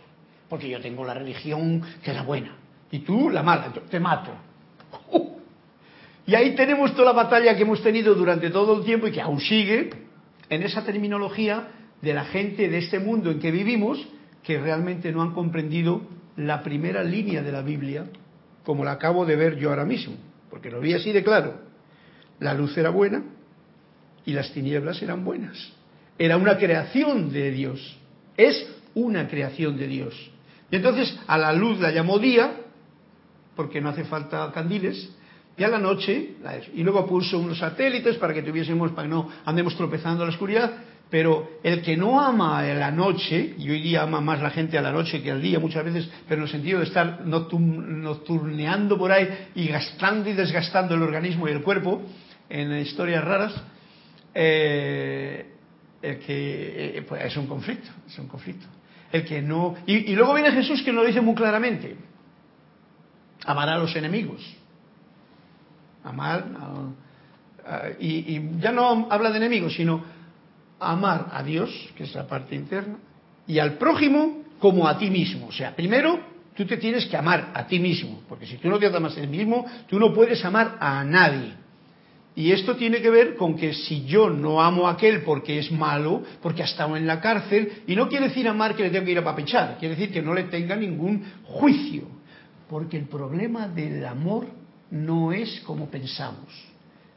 porque yo tengo la religión que es la buena y tú la mala, te mato. Y ahí tenemos toda la batalla que hemos tenido durante todo el tiempo y que aún sigue en esa terminología de la gente de este mundo en que vivimos que realmente no han comprendido la primera línea de la Biblia como la acabo de ver yo ahora mismo, porque lo vi así de claro. La luz era buena y las tinieblas eran buenas. Era una creación de Dios. Es una creación de Dios. Y entonces a la luz la llamó día, porque no hace falta candiles, y a la noche, y luego puso unos satélites para que tuviésemos, para que no andemos tropezando en la oscuridad, pero el que no ama la noche, y hoy día ama más la gente a la noche que al día muchas veces, pero en el sentido de estar nocturneando por ahí y gastando y desgastando el organismo y el cuerpo en historias raras, eh, que eh, pues es un conflicto, es un conflicto. El que no y, luego viene Jesús que lo dice muy claramente. Amar a los enemigos. Amar y, y ya no habla de enemigos, sino amar a Dios, que es la parte interna, y al prójimo como a ti mismo. O sea, primero tú te tienes que amar a ti mismo, porque si tú no te amas a ti mismo, tú no puedes amar a nadie. Y esto tiene que ver con que si yo no amo a aquel porque es malo, porque ha estado en la cárcel, y no quiere decir amar que le tengo que ir a papechar, quiere decir que no le tenga ningún juicio, porque el problema del amor no es como pensamos.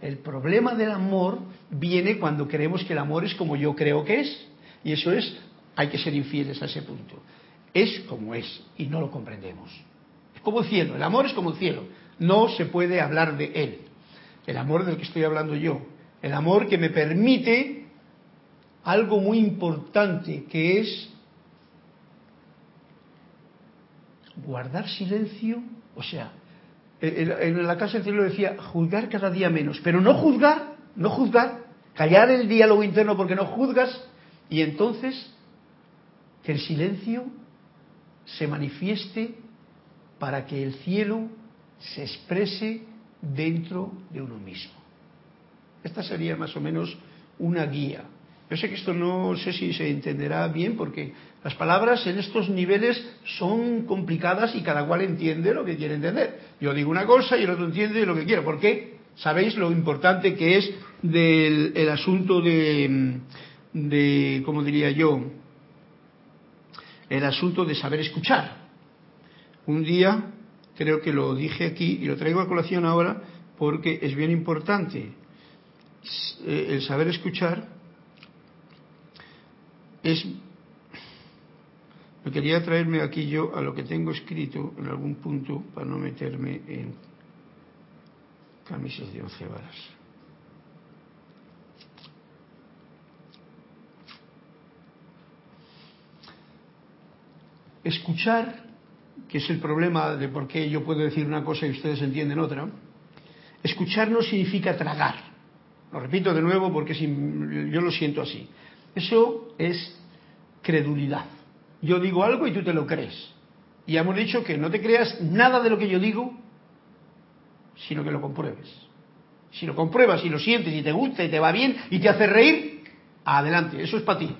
El problema del amor viene cuando creemos que el amor es como yo creo que es, y eso es, hay que ser infieles a ese punto. Es como es, y no lo comprendemos. Es como el cielo, el amor es como el cielo, no se puede hablar de él el amor del que estoy hablando yo, el amor que me permite algo muy importante que es guardar silencio, o sea, en la casa del cielo decía juzgar cada día menos, pero no juzgar, no juzgar, callar el diálogo interno porque no juzgas y entonces que el silencio se manifieste para que el cielo se exprese dentro de uno mismo. Esta sería más o menos una guía. Yo sé que esto no sé si se entenderá bien porque las palabras en estos niveles son complicadas y cada cual entiende lo que quiere entender. Yo digo una cosa y el otro entiende lo que quiere. ¿Por qué? Sabéis lo importante que es del el asunto de, de, ¿cómo diría yo? El asunto de saber escuchar. Un día creo que lo dije aquí y lo traigo a colación ahora porque es bien importante. Eh, El saber escuchar es... Me quería traerme aquí yo a lo que tengo escrito en algún punto para no meterme en camisas de once varas. Escuchar que es el problema de por qué yo puedo decir una cosa y ustedes entienden otra, escuchar no significa tragar. Lo repito de nuevo porque si, yo lo siento así. Eso es credulidad. Yo digo algo y tú te lo crees. Y hemos dicho que no te creas nada de lo que yo digo, sino que lo compruebes. Si lo compruebas y lo sientes y te gusta y te va bien y te hace reír, adelante, eso es para ti.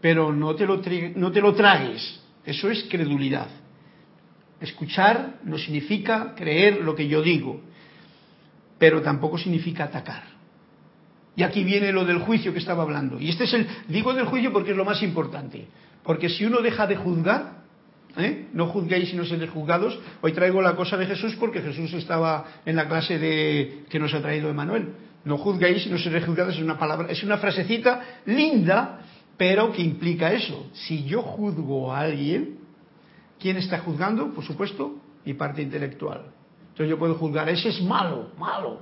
Pero no te lo, no te lo tragues, eso es credulidad. Escuchar no significa creer lo que yo digo, pero tampoco significa atacar. Y aquí viene lo del juicio que estaba hablando. Y este es el, digo del juicio porque es lo más importante. Porque si uno deja de juzgar, ¿eh? no juzguéis si no seréis juzgados. Hoy traigo la cosa de Jesús porque Jesús estaba en la clase de que nos ha traído Emanuel. No juzguéis si no seréis juzgados es una palabra, es una frasecita linda, pero que implica eso. Si yo juzgo a alguien, ¿quién está juzgando? Por supuesto, mi parte intelectual. Entonces yo puedo juzgar, ese es malo, malo.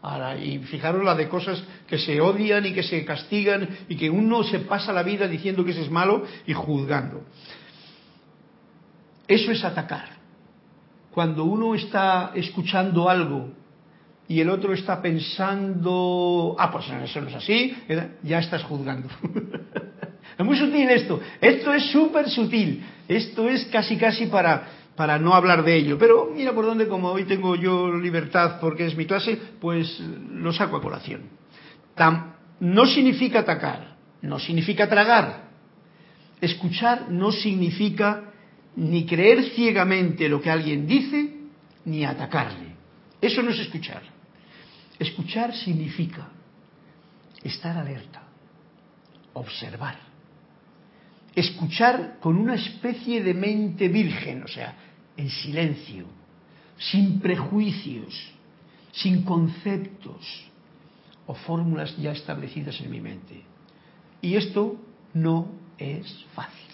Ahora, y fijaros la de cosas que se odian y que se castigan y que uno se pasa la vida diciendo que ese es malo y juzgando. Eso es atacar. Cuando uno está escuchando algo y el otro está pensando, ah, pues eso no es así, ya estás juzgando. es muy sutil esto. Esto es súper sutil. Esto es casi, casi para, para no hablar de ello. Pero mira por dónde, como hoy tengo yo libertad porque es mi clase, pues lo saco a colación. No significa atacar, no significa tragar. Escuchar no significa ni creer ciegamente lo que alguien dice, ni atacarle. Eso no es escuchar. Escuchar significa estar alerta, observar, escuchar con una especie de mente virgen, o sea, en silencio, sin prejuicios, sin conceptos o fórmulas ya establecidas en mi mente. Y esto no es fácil,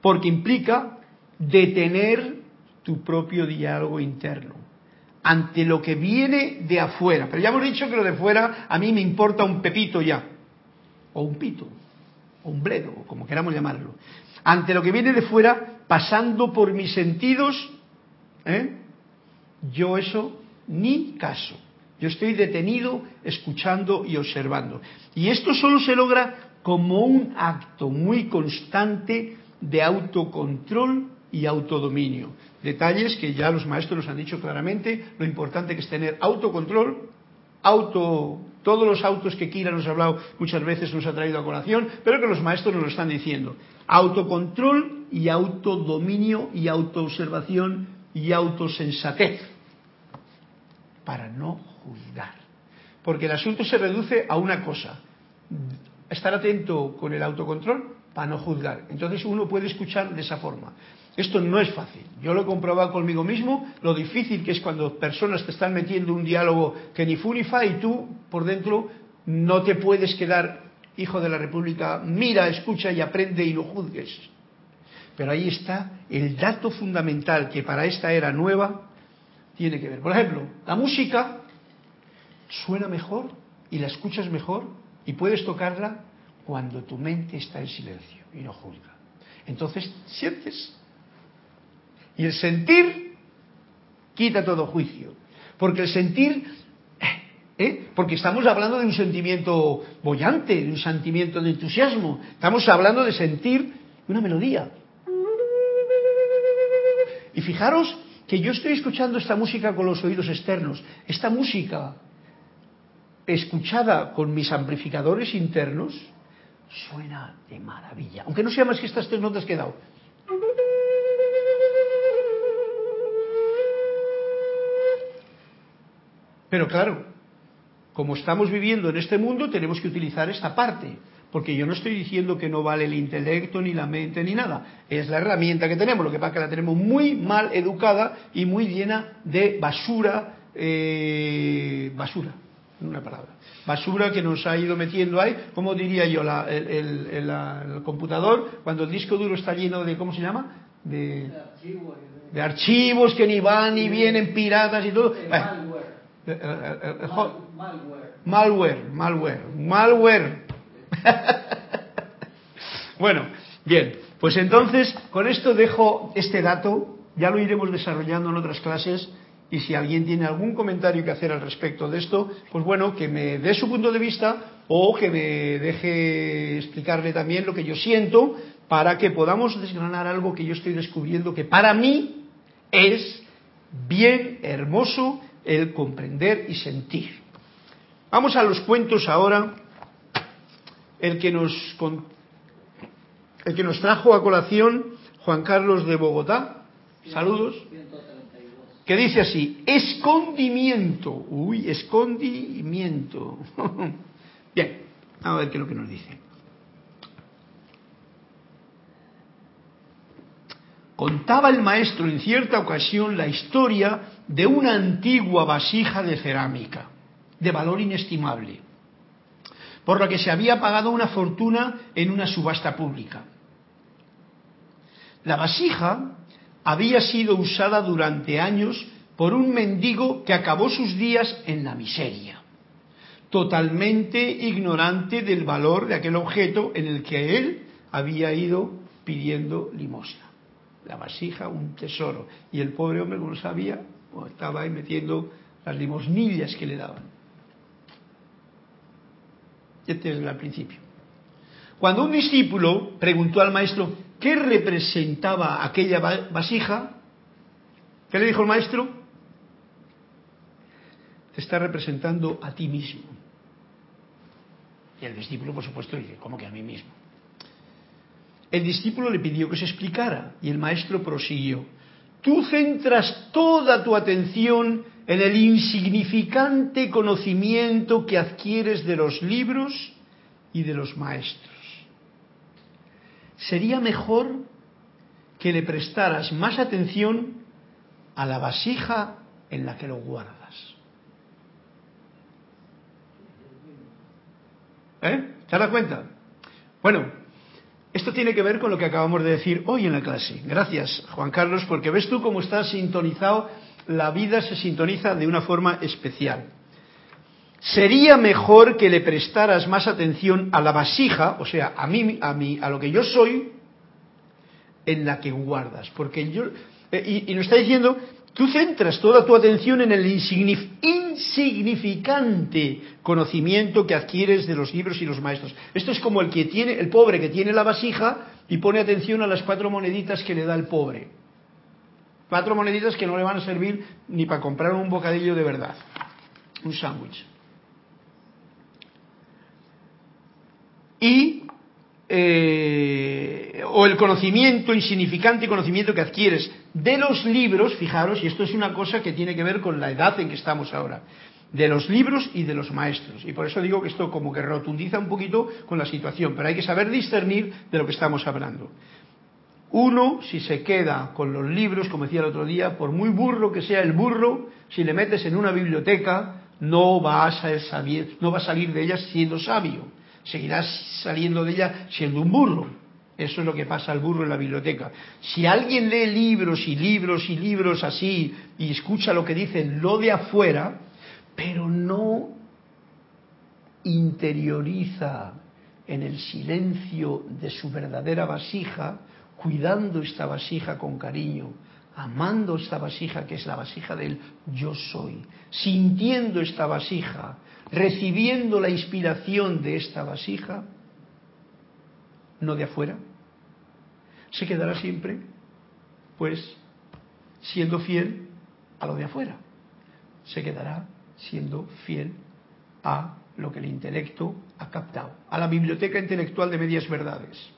porque implica detener tu propio diálogo interno ante lo que viene de afuera. Pero ya hemos dicho que lo de fuera a mí me importa un pepito ya, o un pito, o como queramos llamarlo. Ante lo que viene de fuera, pasando por mis sentidos, ¿eh? yo eso ni caso. Yo estoy detenido, escuchando y observando. Y esto solo se logra como un acto muy constante de autocontrol y autodominio. Detalles que ya los maestros nos han dicho claramente, lo importante que es tener autocontrol, auto, todos los autos que Kira nos ha hablado muchas veces nos ha traído a colación, pero que los maestros nos lo están diciendo. Autocontrol y autodominio y autoobservación y autosensatez para no juzgar. Porque el asunto se reduce a una cosa, estar atento con el autocontrol para no juzgar. Entonces uno puede escuchar de esa forma. Esto no es fácil. Yo lo he comprobado conmigo mismo, lo difícil que es cuando personas te están metiendo un diálogo que ni fu ni fa y tú por dentro no te puedes quedar hijo de la República, mira, escucha y aprende y no juzgues. Pero ahí está el dato fundamental que para esta era nueva tiene que ver. Por ejemplo, la música suena mejor y la escuchas mejor y puedes tocarla cuando tu mente está en silencio y no juzga. Entonces sientes. Y el sentir quita todo juicio. Porque el sentir, ¿eh? porque estamos hablando de un sentimiento bollante, de un sentimiento de entusiasmo. Estamos hablando de sentir una melodía. Y fijaros que yo estoy escuchando esta música con los oídos externos. Esta música escuchada con mis amplificadores internos suena de maravilla. Aunque no sea más que estas tres notas que he dado. Pero claro, como estamos viviendo en este mundo, tenemos que utilizar esta parte. Porque yo no estoy diciendo que no vale el intelecto, ni la mente, ni nada. Es la herramienta que tenemos. Lo que pasa es que la tenemos muy mal educada y muy llena de basura. Eh, basura, una palabra. Basura que nos ha ido metiendo ahí. ¿Cómo diría yo? La, el, el, computador, cuando el disco duro está lleno de, ¿cómo se llama? De, de archivos que ni van ni vienen, piratas y todo. Malware. Malware, malware, bueno, bien, pues entonces con esto dejo este dato, ya lo iremos desarrollando en otras clases. Y si alguien tiene algún comentario que hacer al respecto de esto, pues bueno, que me dé su punto de vista o que me deje explicarle también lo que yo siento para que podamos desgranar algo que yo estoy descubriendo que para mí es bien hermoso el comprender y sentir. Vamos a los cuentos ahora el que nos, el que nos trajo a colación Juan Carlos de Bogotá. Saludos. Que dice así, escondimiento. Uy, escondimiento. Bien, a ver qué es lo que nos dice. Contaba el maestro en cierta ocasión la historia de una antigua vasija de cerámica, de valor inestimable, por la que se había pagado una fortuna en una subasta pública. La vasija había sido usada durante años por un mendigo que acabó sus días en la miseria, totalmente ignorante del valor de aquel objeto en el que él había ido pidiendo limosna. La vasija, un tesoro. Y el pobre hombre, como sabía, estaba ahí metiendo las limosnillas que le daban. Este es el principio. Cuando un discípulo preguntó al maestro qué representaba aquella vasija, ¿qué le dijo el maestro? Te está representando a ti mismo. Y el discípulo, por supuesto, dice, ¿cómo que a mí mismo? El discípulo le pidió que se explicara y el maestro prosiguió. Tú centras toda tu atención en el insignificante conocimiento que adquieres de los libros y de los maestros. Sería mejor que le prestaras más atención a la vasija en la que lo guardas. ¿Eh? ¿Te das cuenta? Bueno, esto tiene que ver con lo que acabamos de decir hoy en la clase. Gracias, Juan Carlos, porque ves tú cómo está sintonizado la vida se sintoniza de una forma especial. Sería mejor que le prestaras más atención a la vasija, o sea, a mí, a mí, a lo que yo soy, en la que guardas, porque yo eh, y, nos está diciendo Tú centras toda tu atención en el insignificante conocimiento que adquieres de los libros y los maestros. Esto es como el que tiene, el pobre que tiene la vasija y pone atención a las cuatro moneditas que le da el pobre. Cuatro moneditas que no le van a servir ni para comprar un bocadillo de verdad, un sándwich. Y eh, o el conocimiento insignificante conocimiento que adquieres de los libros, fijaros, y esto es una cosa que tiene que ver con la edad en que estamos ahora, de los libros y de los maestros. Y por eso digo que esto como que rotundiza un poquito con la situación, pero hay que saber discernir de lo que estamos hablando. Uno, si se queda con los libros, como decía el otro día, por muy burro que sea el burro, si le metes en una biblioteca, no va a, no va a salir de ella siendo sabio seguirás saliendo de ella siendo un burro. Eso es lo que pasa al burro en la biblioteca. Si alguien lee libros y libros y libros así y escucha lo que dicen lo de afuera, pero no interioriza en el silencio de su verdadera vasija, cuidando esta vasija con cariño, amando esta vasija que es la vasija del yo soy, sintiendo esta vasija, recibiendo la inspiración de esta vasija, no de afuera, se quedará siempre, pues, siendo fiel a lo de afuera. Se quedará siendo fiel a lo que el intelecto ha captado, a la biblioteca intelectual de medias verdades.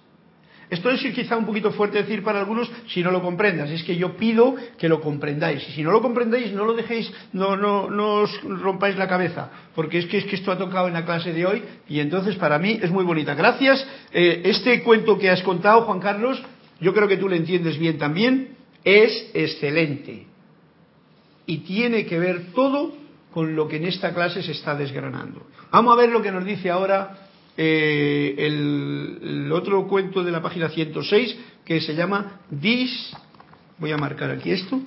Esto es quizá un poquito fuerte decir para algunos si no lo comprendas. Es que yo pido que lo comprendáis. Y si no lo comprendéis, no lo dejéis, no, no, no os rompáis la cabeza. Porque es que, es que esto ha tocado en la clase de hoy y entonces para mí es muy bonita. Gracias. Eh, este cuento que has contado, Juan Carlos, yo creo que tú lo entiendes bien también, es excelente. Y tiene que ver todo con lo que en esta clase se está desgranando. Vamos a ver lo que nos dice ahora eh, el, otro cuento de la página 106 que se llama dis, voy a marcar aquí esto,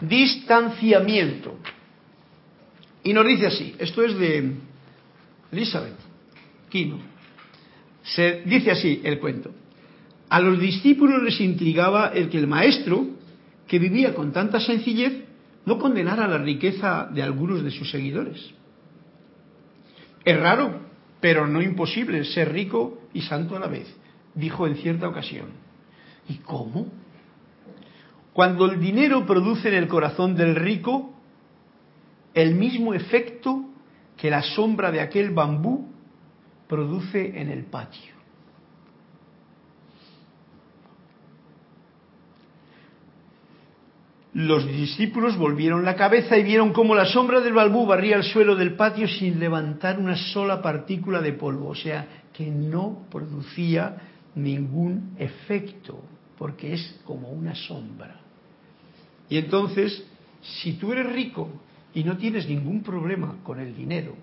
distanciamiento. Y nos dice así, esto es de Elizabeth Kino. Se dice así el cuento. A los discípulos les intrigaba el que el maestro, que vivía con tanta sencillez, no condenara la riqueza de algunos de sus seguidores. Es raro pero no imposible ser rico y santo a la vez, dijo en cierta ocasión. ¿Y cómo? Cuando el dinero produce en el corazón del rico el mismo efecto que la sombra de aquel bambú produce en el patio. Los discípulos volvieron la cabeza y vieron cómo la sombra del balbú barría el suelo del patio sin levantar una sola partícula de polvo, o sea, que no producía ningún efecto, porque es como una sombra. Y entonces, si tú eres rico y no tienes ningún problema con el dinero,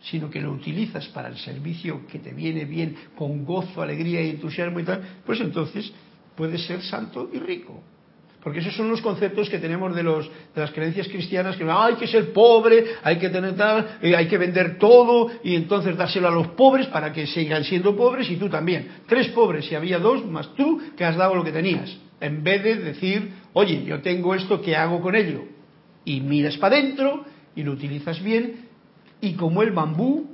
sino que lo utilizas para el servicio que te viene bien, con gozo, alegría y entusiasmo y tal, pues entonces puedes ser santo y rico. Porque esos son los conceptos que tenemos de, los, de las creencias cristianas, que hay que ser pobre, hay que tener tal, eh, hay que vender todo y entonces dárselo a los pobres para que sigan siendo pobres y tú también. Tres pobres si había dos, más tú que has dado lo que tenías. En vez de decir, oye, yo tengo esto, ¿qué hago con ello? Y miras para adentro y lo utilizas bien y como el bambú,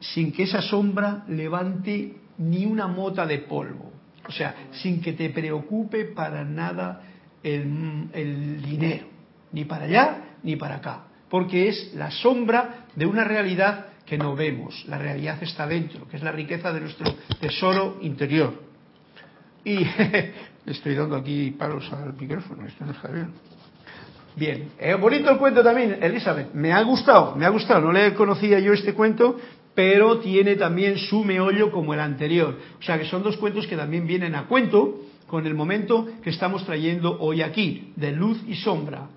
sin que esa sombra levante ni una mota de polvo. O sea, sin que te preocupe para nada el, dinero, ni para allá ni para acá, porque es la sombra de una realidad que no vemos. La realidad está dentro, que es la riqueza de nuestro tesoro interior. Y estoy dando aquí palos al micrófono, esto no está bien. Bien, es bonito el cuento también, Elizabeth. Me ha gustado, me ha gustado. No le conocía yo este cuento, pero tiene también su meollo como el anterior. O sea que son dos cuentos que también vienen a cuento con el momento que estamos trayendo hoy aquí, de luz y sombra.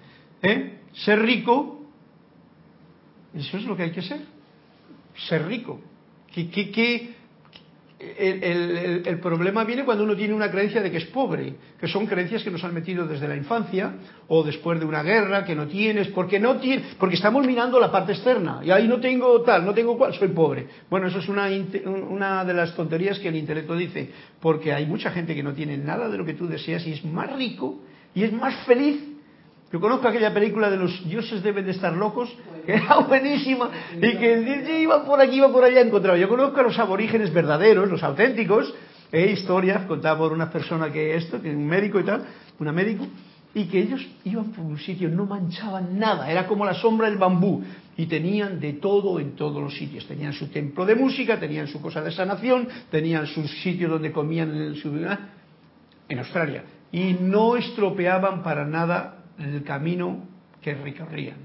¿Eh? Ser rico, eso es lo que hay que ser. Ser rico. ¿Qué, el, problema viene cuando uno tiene una creencia de que es pobre, que son creencias que nos han metido desde la infancia o después de una guerra que no tienes, porque no tiene, porque estamos mirando la parte externa y ahí no tengo tal, no tengo cual, soy pobre. Bueno, eso es una, una de las tonterías que el intelecto dice, porque hay mucha gente que no tiene nada de lo que tú deseas y es más rico y es más feliz Yo conozco aquella película de los dioses deben de estar locos, que era buenísima, y que iba por aquí, iba por allá, encontraba. Yo conozco a los aborígenes verdaderos, los auténticos, e historias contadas por una persona que esto, que es un médico y tal, una médico, y que ellos iban por un sitio, no manchaban nada, era como la sombra del bambú, y tenían de todo en todos los sitios. Tenían su templo de música, tenían su cosa de sanación, tenían sus sitios donde comían en, su, en Australia, y no estropeaban para nada el camino que recorrían.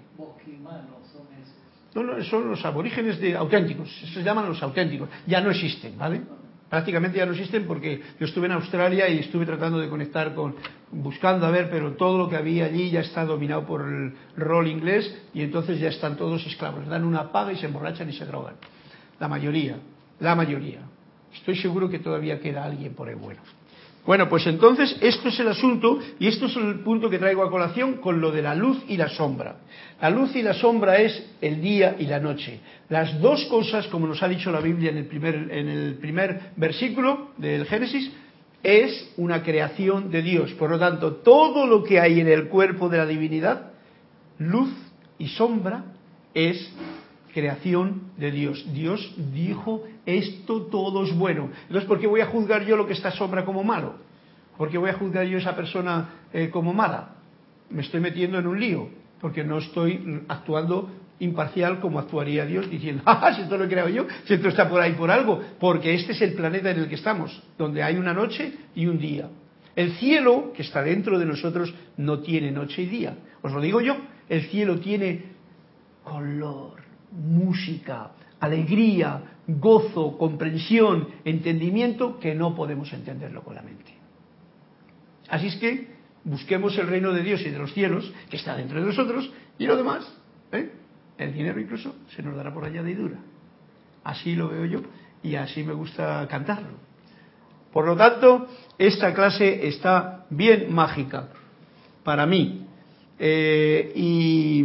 No, no, son los aborígenes de auténticos, se llaman los auténticos, ya no existen, ¿vale? prácticamente ya no existen porque yo estuve en Australia y estuve tratando de conectar con, buscando a ver, pero todo lo que había allí ya está dominado por el rol inglés y entonces ya están todos esclavos, dan una paga y se emborrachan y se drogan. La mayoría, la mayoría. Estoy seguro que todavía queda alguien por ahí bueno. Bueno, pues entonces esto es el asunto y esto es el punto que traigo a colación con lo de la luz y la sombra. La luz y la sombra es el día y la noche. Las dos cosas, como nos ha dicho la Biblia en el primer, en el primer versículo del Génesis, es una creación de Dios. Por lo tanto, todo lo que hay en el cuerpo de la divinidad, luz y sombra, es creación de Dios. Dios dijo, esto todo es bueno. Entonces, ¿por qué voy a juzgar yo lo que está sombra como malo? ¿Por qué voy a juzgar yo a esa persona eh, como mala? Me estoy metiendo en un lío, porque no estoy actuando imparcial como actuaría Dios, diciendo, ah, si esto lo he creado yo, si esto está por ahí por algo, porque este es el planeta en el que estamos, donde hay una noche y un día. El cielo, que está dentro de nosotros, no tiene noche y día. Os lo digo yo, el cielo tiene color, música, alegría, gozo, comprensión, entendimiento, que no podemos entenderlo con la mente. Así es que busquemos el reino de Dios y de los cielos, que está dentro de nosotros, y lo demás, ¿eh? el dinero incluso, se nos dará por añadidura. Así lo veo yo y así me gusta cantarlo. Por lo tanto, esta clase está bien mágica para mí. Eh, y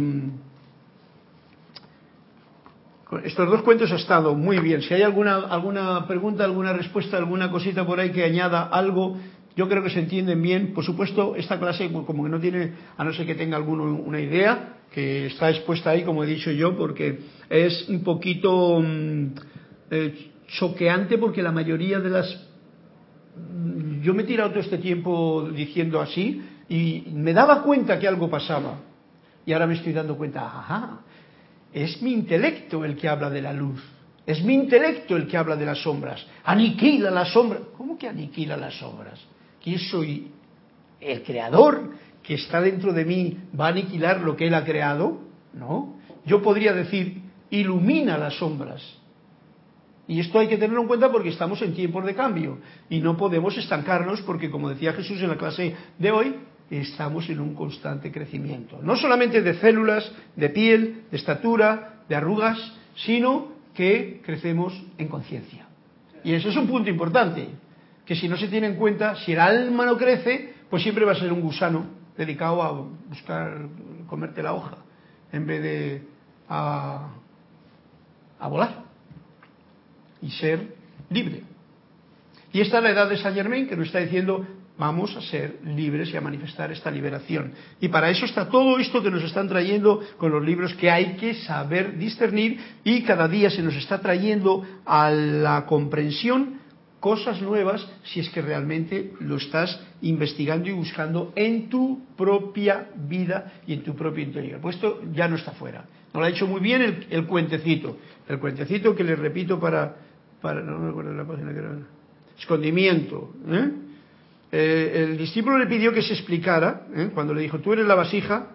estos dos cuentos ha estado muy bien. Si hay alguna, alguna pregunta, alguna respuesta, alguna cosita por ahí que añada algo, yo creo que se entienden bien. Por supuesto, esta clase como que no tiene, a no ser que tenga alguno una idea, que está expuesta ahí, como he dicho yo, porque es un poquito mm, eh, choqueante porque la mayoría de las... Mm, yo me he tirado todo este tiempo diciendo así y me daba cuenta que algo pasaba. Y ahora me estoy dando cuenta, ajá, es mi intelecto el que habla de la luz. Es mi intelecto el que habla de las sombras. Aniquila las sombras. ¿Cómo que aniquila las sombras? ¿Quién soy? ¿El creador que está dentro de mí va a aniquilar lo que él ha creado? No. Yo podría decir, ilumina las sombras. Y esto hay que tenerlo en cuenta porque estamos en tiempos de cambio y no podemos estancarnos porque, como decía Jesús en la clase de hoy, estamos en un constante crecimiento. No solamente de células, de piel, de estatura, de arrugas, sino que crecemos en conciencia. Y eso es un punto importante, que si no se tiene en cuenta, si el alma no crece, pues siempre va a ser un gusano dedicado a buscar comerte la hoja, en vez de a, a volar y ser libre. Y esta es la edad de Saint Germain que nos está diciendo vamos a ser libres y a manifestar esta liberación. Y para eso está todo esto que nos están trayendo con los libros que hay que saber discernir y cada día se nos está trayendo a la comprensión cosas nuevas si es que realmente lo estás investigando y buscando en tu propia vida y en tu propio interior. Pues esto ya no está fuera. Nos lo ha hecho muy bien el, cuentecito. El cuentecito que les repito para, para no me acuerdo la página que era. Escondimiento. ¿eh? Eh, el discípulo le pidió que se explicara, ¿eh? cuando le dijo, tú eres la vasija,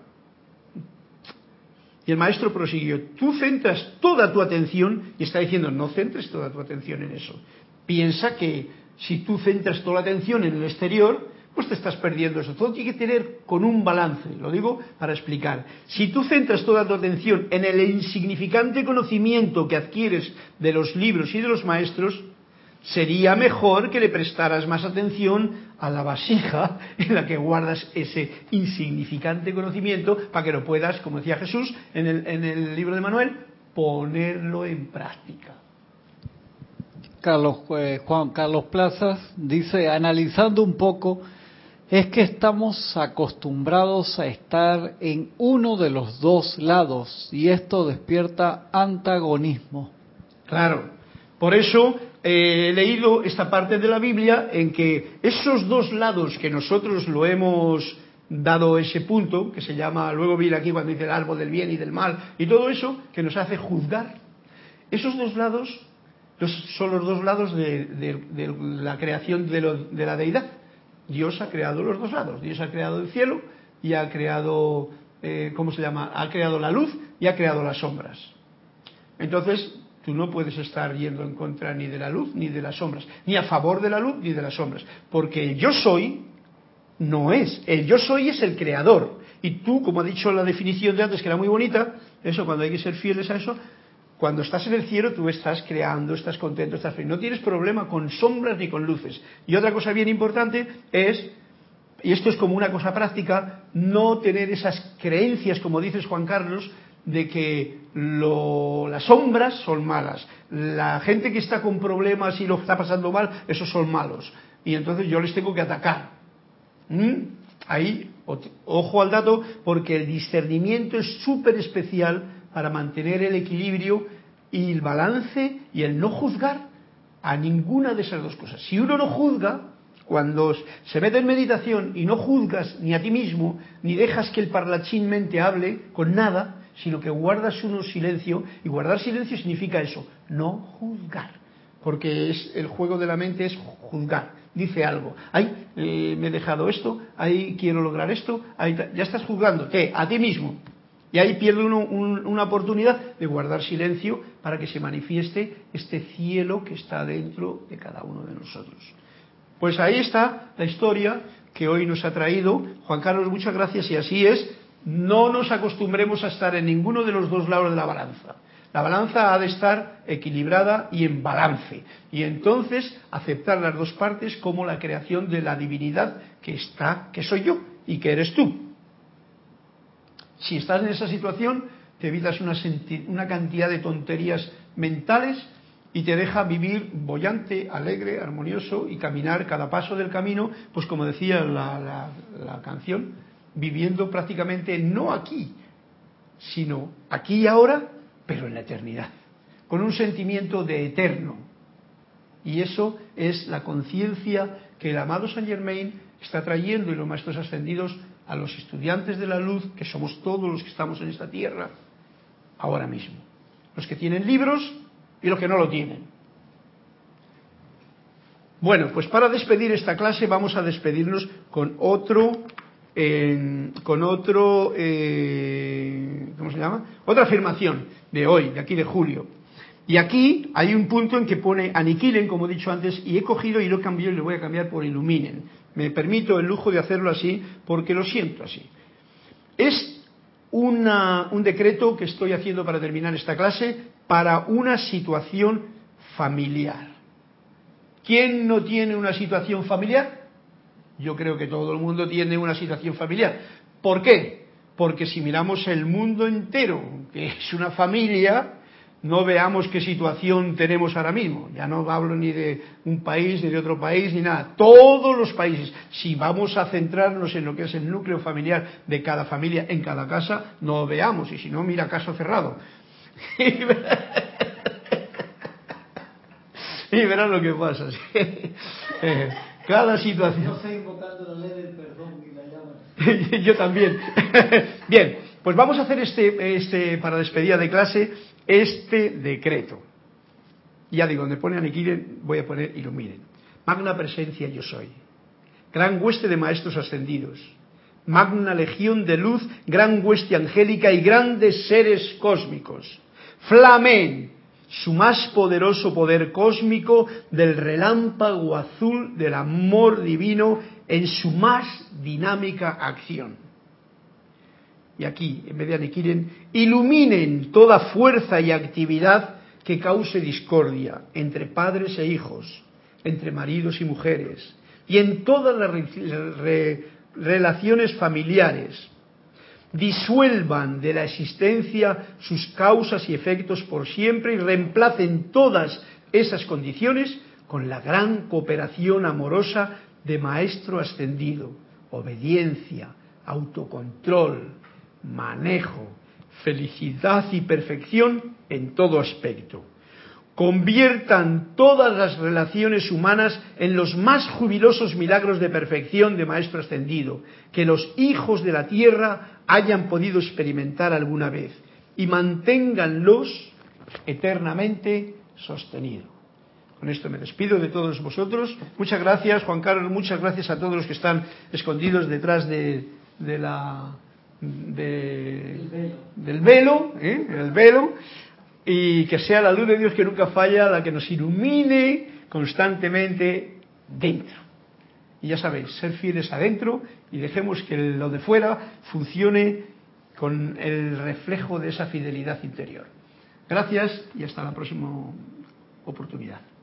y el maestro prosiguió, tú centras toda tu atención, y está diciendo, no centres toda tu atención en eso. Piensa que si tú centras toda la atención en el exterior, pues te estás perdiendo eso. Todo tiene que tener con un balance, lo digo para explicar. Si tú centras toda tu atención en el insignificante conocimiento que adquieres de los libros y de los maestros, sería mejor que le prestaras más atención a la vasija en la que guardas ese insignificante conocimiento para que lo puedas, como decía Jesús en el, en el libro de Manuel, ponerlo en práctica. Carlos, eh, Juan Carlos Plazas dice, analizando un poco es que estamos acostumbrados a estar en uno de los dos lados y esto despierta antagonismo. Claro, por eso he leído esta parte de la Biblia en que esos dos lados que nosotros lo hemos dado ese punto, que se llama, luego viene aquí cuando dice el árbol del bien y del mal, y todo eso que nos hace juzgar, esos dos lados son los dos lados de, la creación de, de la deidad. Dios ha creado los dos lados. Dios ha creado el cielo y ha creado, eh, ¿cómo se llama? Ha creado la luz y ha creado las sombras. Entonces, tú no puedes estar yendo en contra ni de la luz ni de las sombras, ni a favor de la luz ni de las sombras, porque el yo soy no es. El yo soy es el creador. Y tú, como ha dicho la definición de antes, que era muy bonita, eso, cuando hay que ser fieles a eso, cuando estás en el cielo tú estás creando, estás contento, estás feliz. No tienes problema con sombras ni con luces. Y otra cosa bien importante es, y esto es como una cosa práctica, no tener esas creencias, como dices Juan Carlos, de que las sombras son malas. La gente que está con problemas y lo está pasando mal, esos son malos. Y entonces yo les tengo que atacar. ¿Mm? Ahí, ojo al dato, porque el discernimiento es súper especial para mantener el equilibrio y el balance y el no juzgar a ninguna de esas dos cosas. Si uno no juzga, cuando se mete en meditación y no juzgas ni a ti mismo, ni dejas que el parlachín mente hable con nada, sino que guardas uno silencio, y guardar silencio significa eso, no juzgar, porque es el juego de la mente es juzgar. Dice algo, ay, eh, me he dejado esto, ahí quiero lograr esto, ya estás juzgando, ¿qué? A ti mismo, y ahí pierde uno una oportunidad de guardar silencio para que se manifieste este cielo que está dentro de cada uno de nosotros. Pues ahí está la historia que hoy nos ha traído. Juan Carlos, muchas gracias y así es. No nos acostumbremos a estar en ninguno de los dos lados de la balanza. La balanza ha de estar equilibrada y en balance. Y entonces aceptar las dos partes como la creación de la divinidad que está, que soy yo y que eres tú. Si estás en esa situación, te evitas una, cantidad de tonterías mentales y te deja vivir bollante, alegre, armonioso y caminar cada paso del camino, pues como decía la, canción, viviendo prácticamente no aquí, sino aquí y ahora, pero en la eternidad, con un sentimiento de eterno. Y eso es la conciencia que el amado Saint Germain está trayendo y los maestros ascendidos a los estudiantes de la luz, que somos todos los que estamos en esta tierra, ahora mismo. Los que tienen libros y los que no lo tienen. Bueno, pues para despedir esta clase vamos a despedirnos con otro, con otro, eh, ¿cómo se llama? Otra afirmación de hoy, de aquí de julio. Y aquí hay un punto en que pone aniquilen, como he dicho antes, y he cogido y lo cambio y lo voy a cambiar por iluminen. Me permito el lujo de hacerlo así porque lo siento así. Es un decreto que estoy haciendo para terminar esta clase para una situación familiar. ¿Quién no tiene una situación familiar? Yo creo que todo el mundo tiene una situación familiar. ¿Por qué? Porque si miramos el mundo entero, que es una familia, no veamos qué situación tenemos ahora mismo. Ya no hablo ni de un país, ni de otro país, ni nada. Todos los países. Si vamos a centrarnos en lo que es el núcleo familiar de cada familia en cada casa, no veamos. Y si no, mira caso cerrado. y verán lo que pasa. Cada situación. Yo estoy invocando la ley del perdón y la llama. Yo también. Bien, pues vamos a hacer este, este, para despedida de clase, este decreto. Ya digo, donde pone aniquilen, voy a poner iluminen. Magna presencia yo soy. Gran hueste de maestros ascendidos. Magna legión de luz, gran hueste angélica y grandes seres cósmicos. Flamen, su más poderoso poder cósmico del relámpago azul del amor divino en su más dinámica acción y aquí, en vez de aniquilen, iluminen toda fuerza y actividad que cause discordia entre padres e hijos, entre maridos y mujeres, y en todas las relaciones familiares. Disuelvan de la existencia sus causas y efectos por siempre y reemplacen todas esas condiciones con la gran cooperación amorosa de Maestro Ascendido, obediencia, autocontrol, manejo, felicidad y perfección en todo aspecto. Conviertan todas las relaciones humanas en los más jubilosos milagros de perfección de Maestro Ascendido que los hijos de la tierra hayan podido experimentar alguna vez y manténganlos eternamente sostenidos. Con esto me despido de todos vosotros. Muchas gracias, Juan Carlos. Muchas gracias a todos los que están escondidos detrás de, la del velo, ¿eh? el velo, y que sea la luz de Dios que nunca falla la que nos ilumine constantemente dentro. Y ya sabéis, ser fieles adentro y dejemos que lo de fuera funcione con el reflejo de esa fidelidad interior. Gracias y hasta la próxima oportunidad.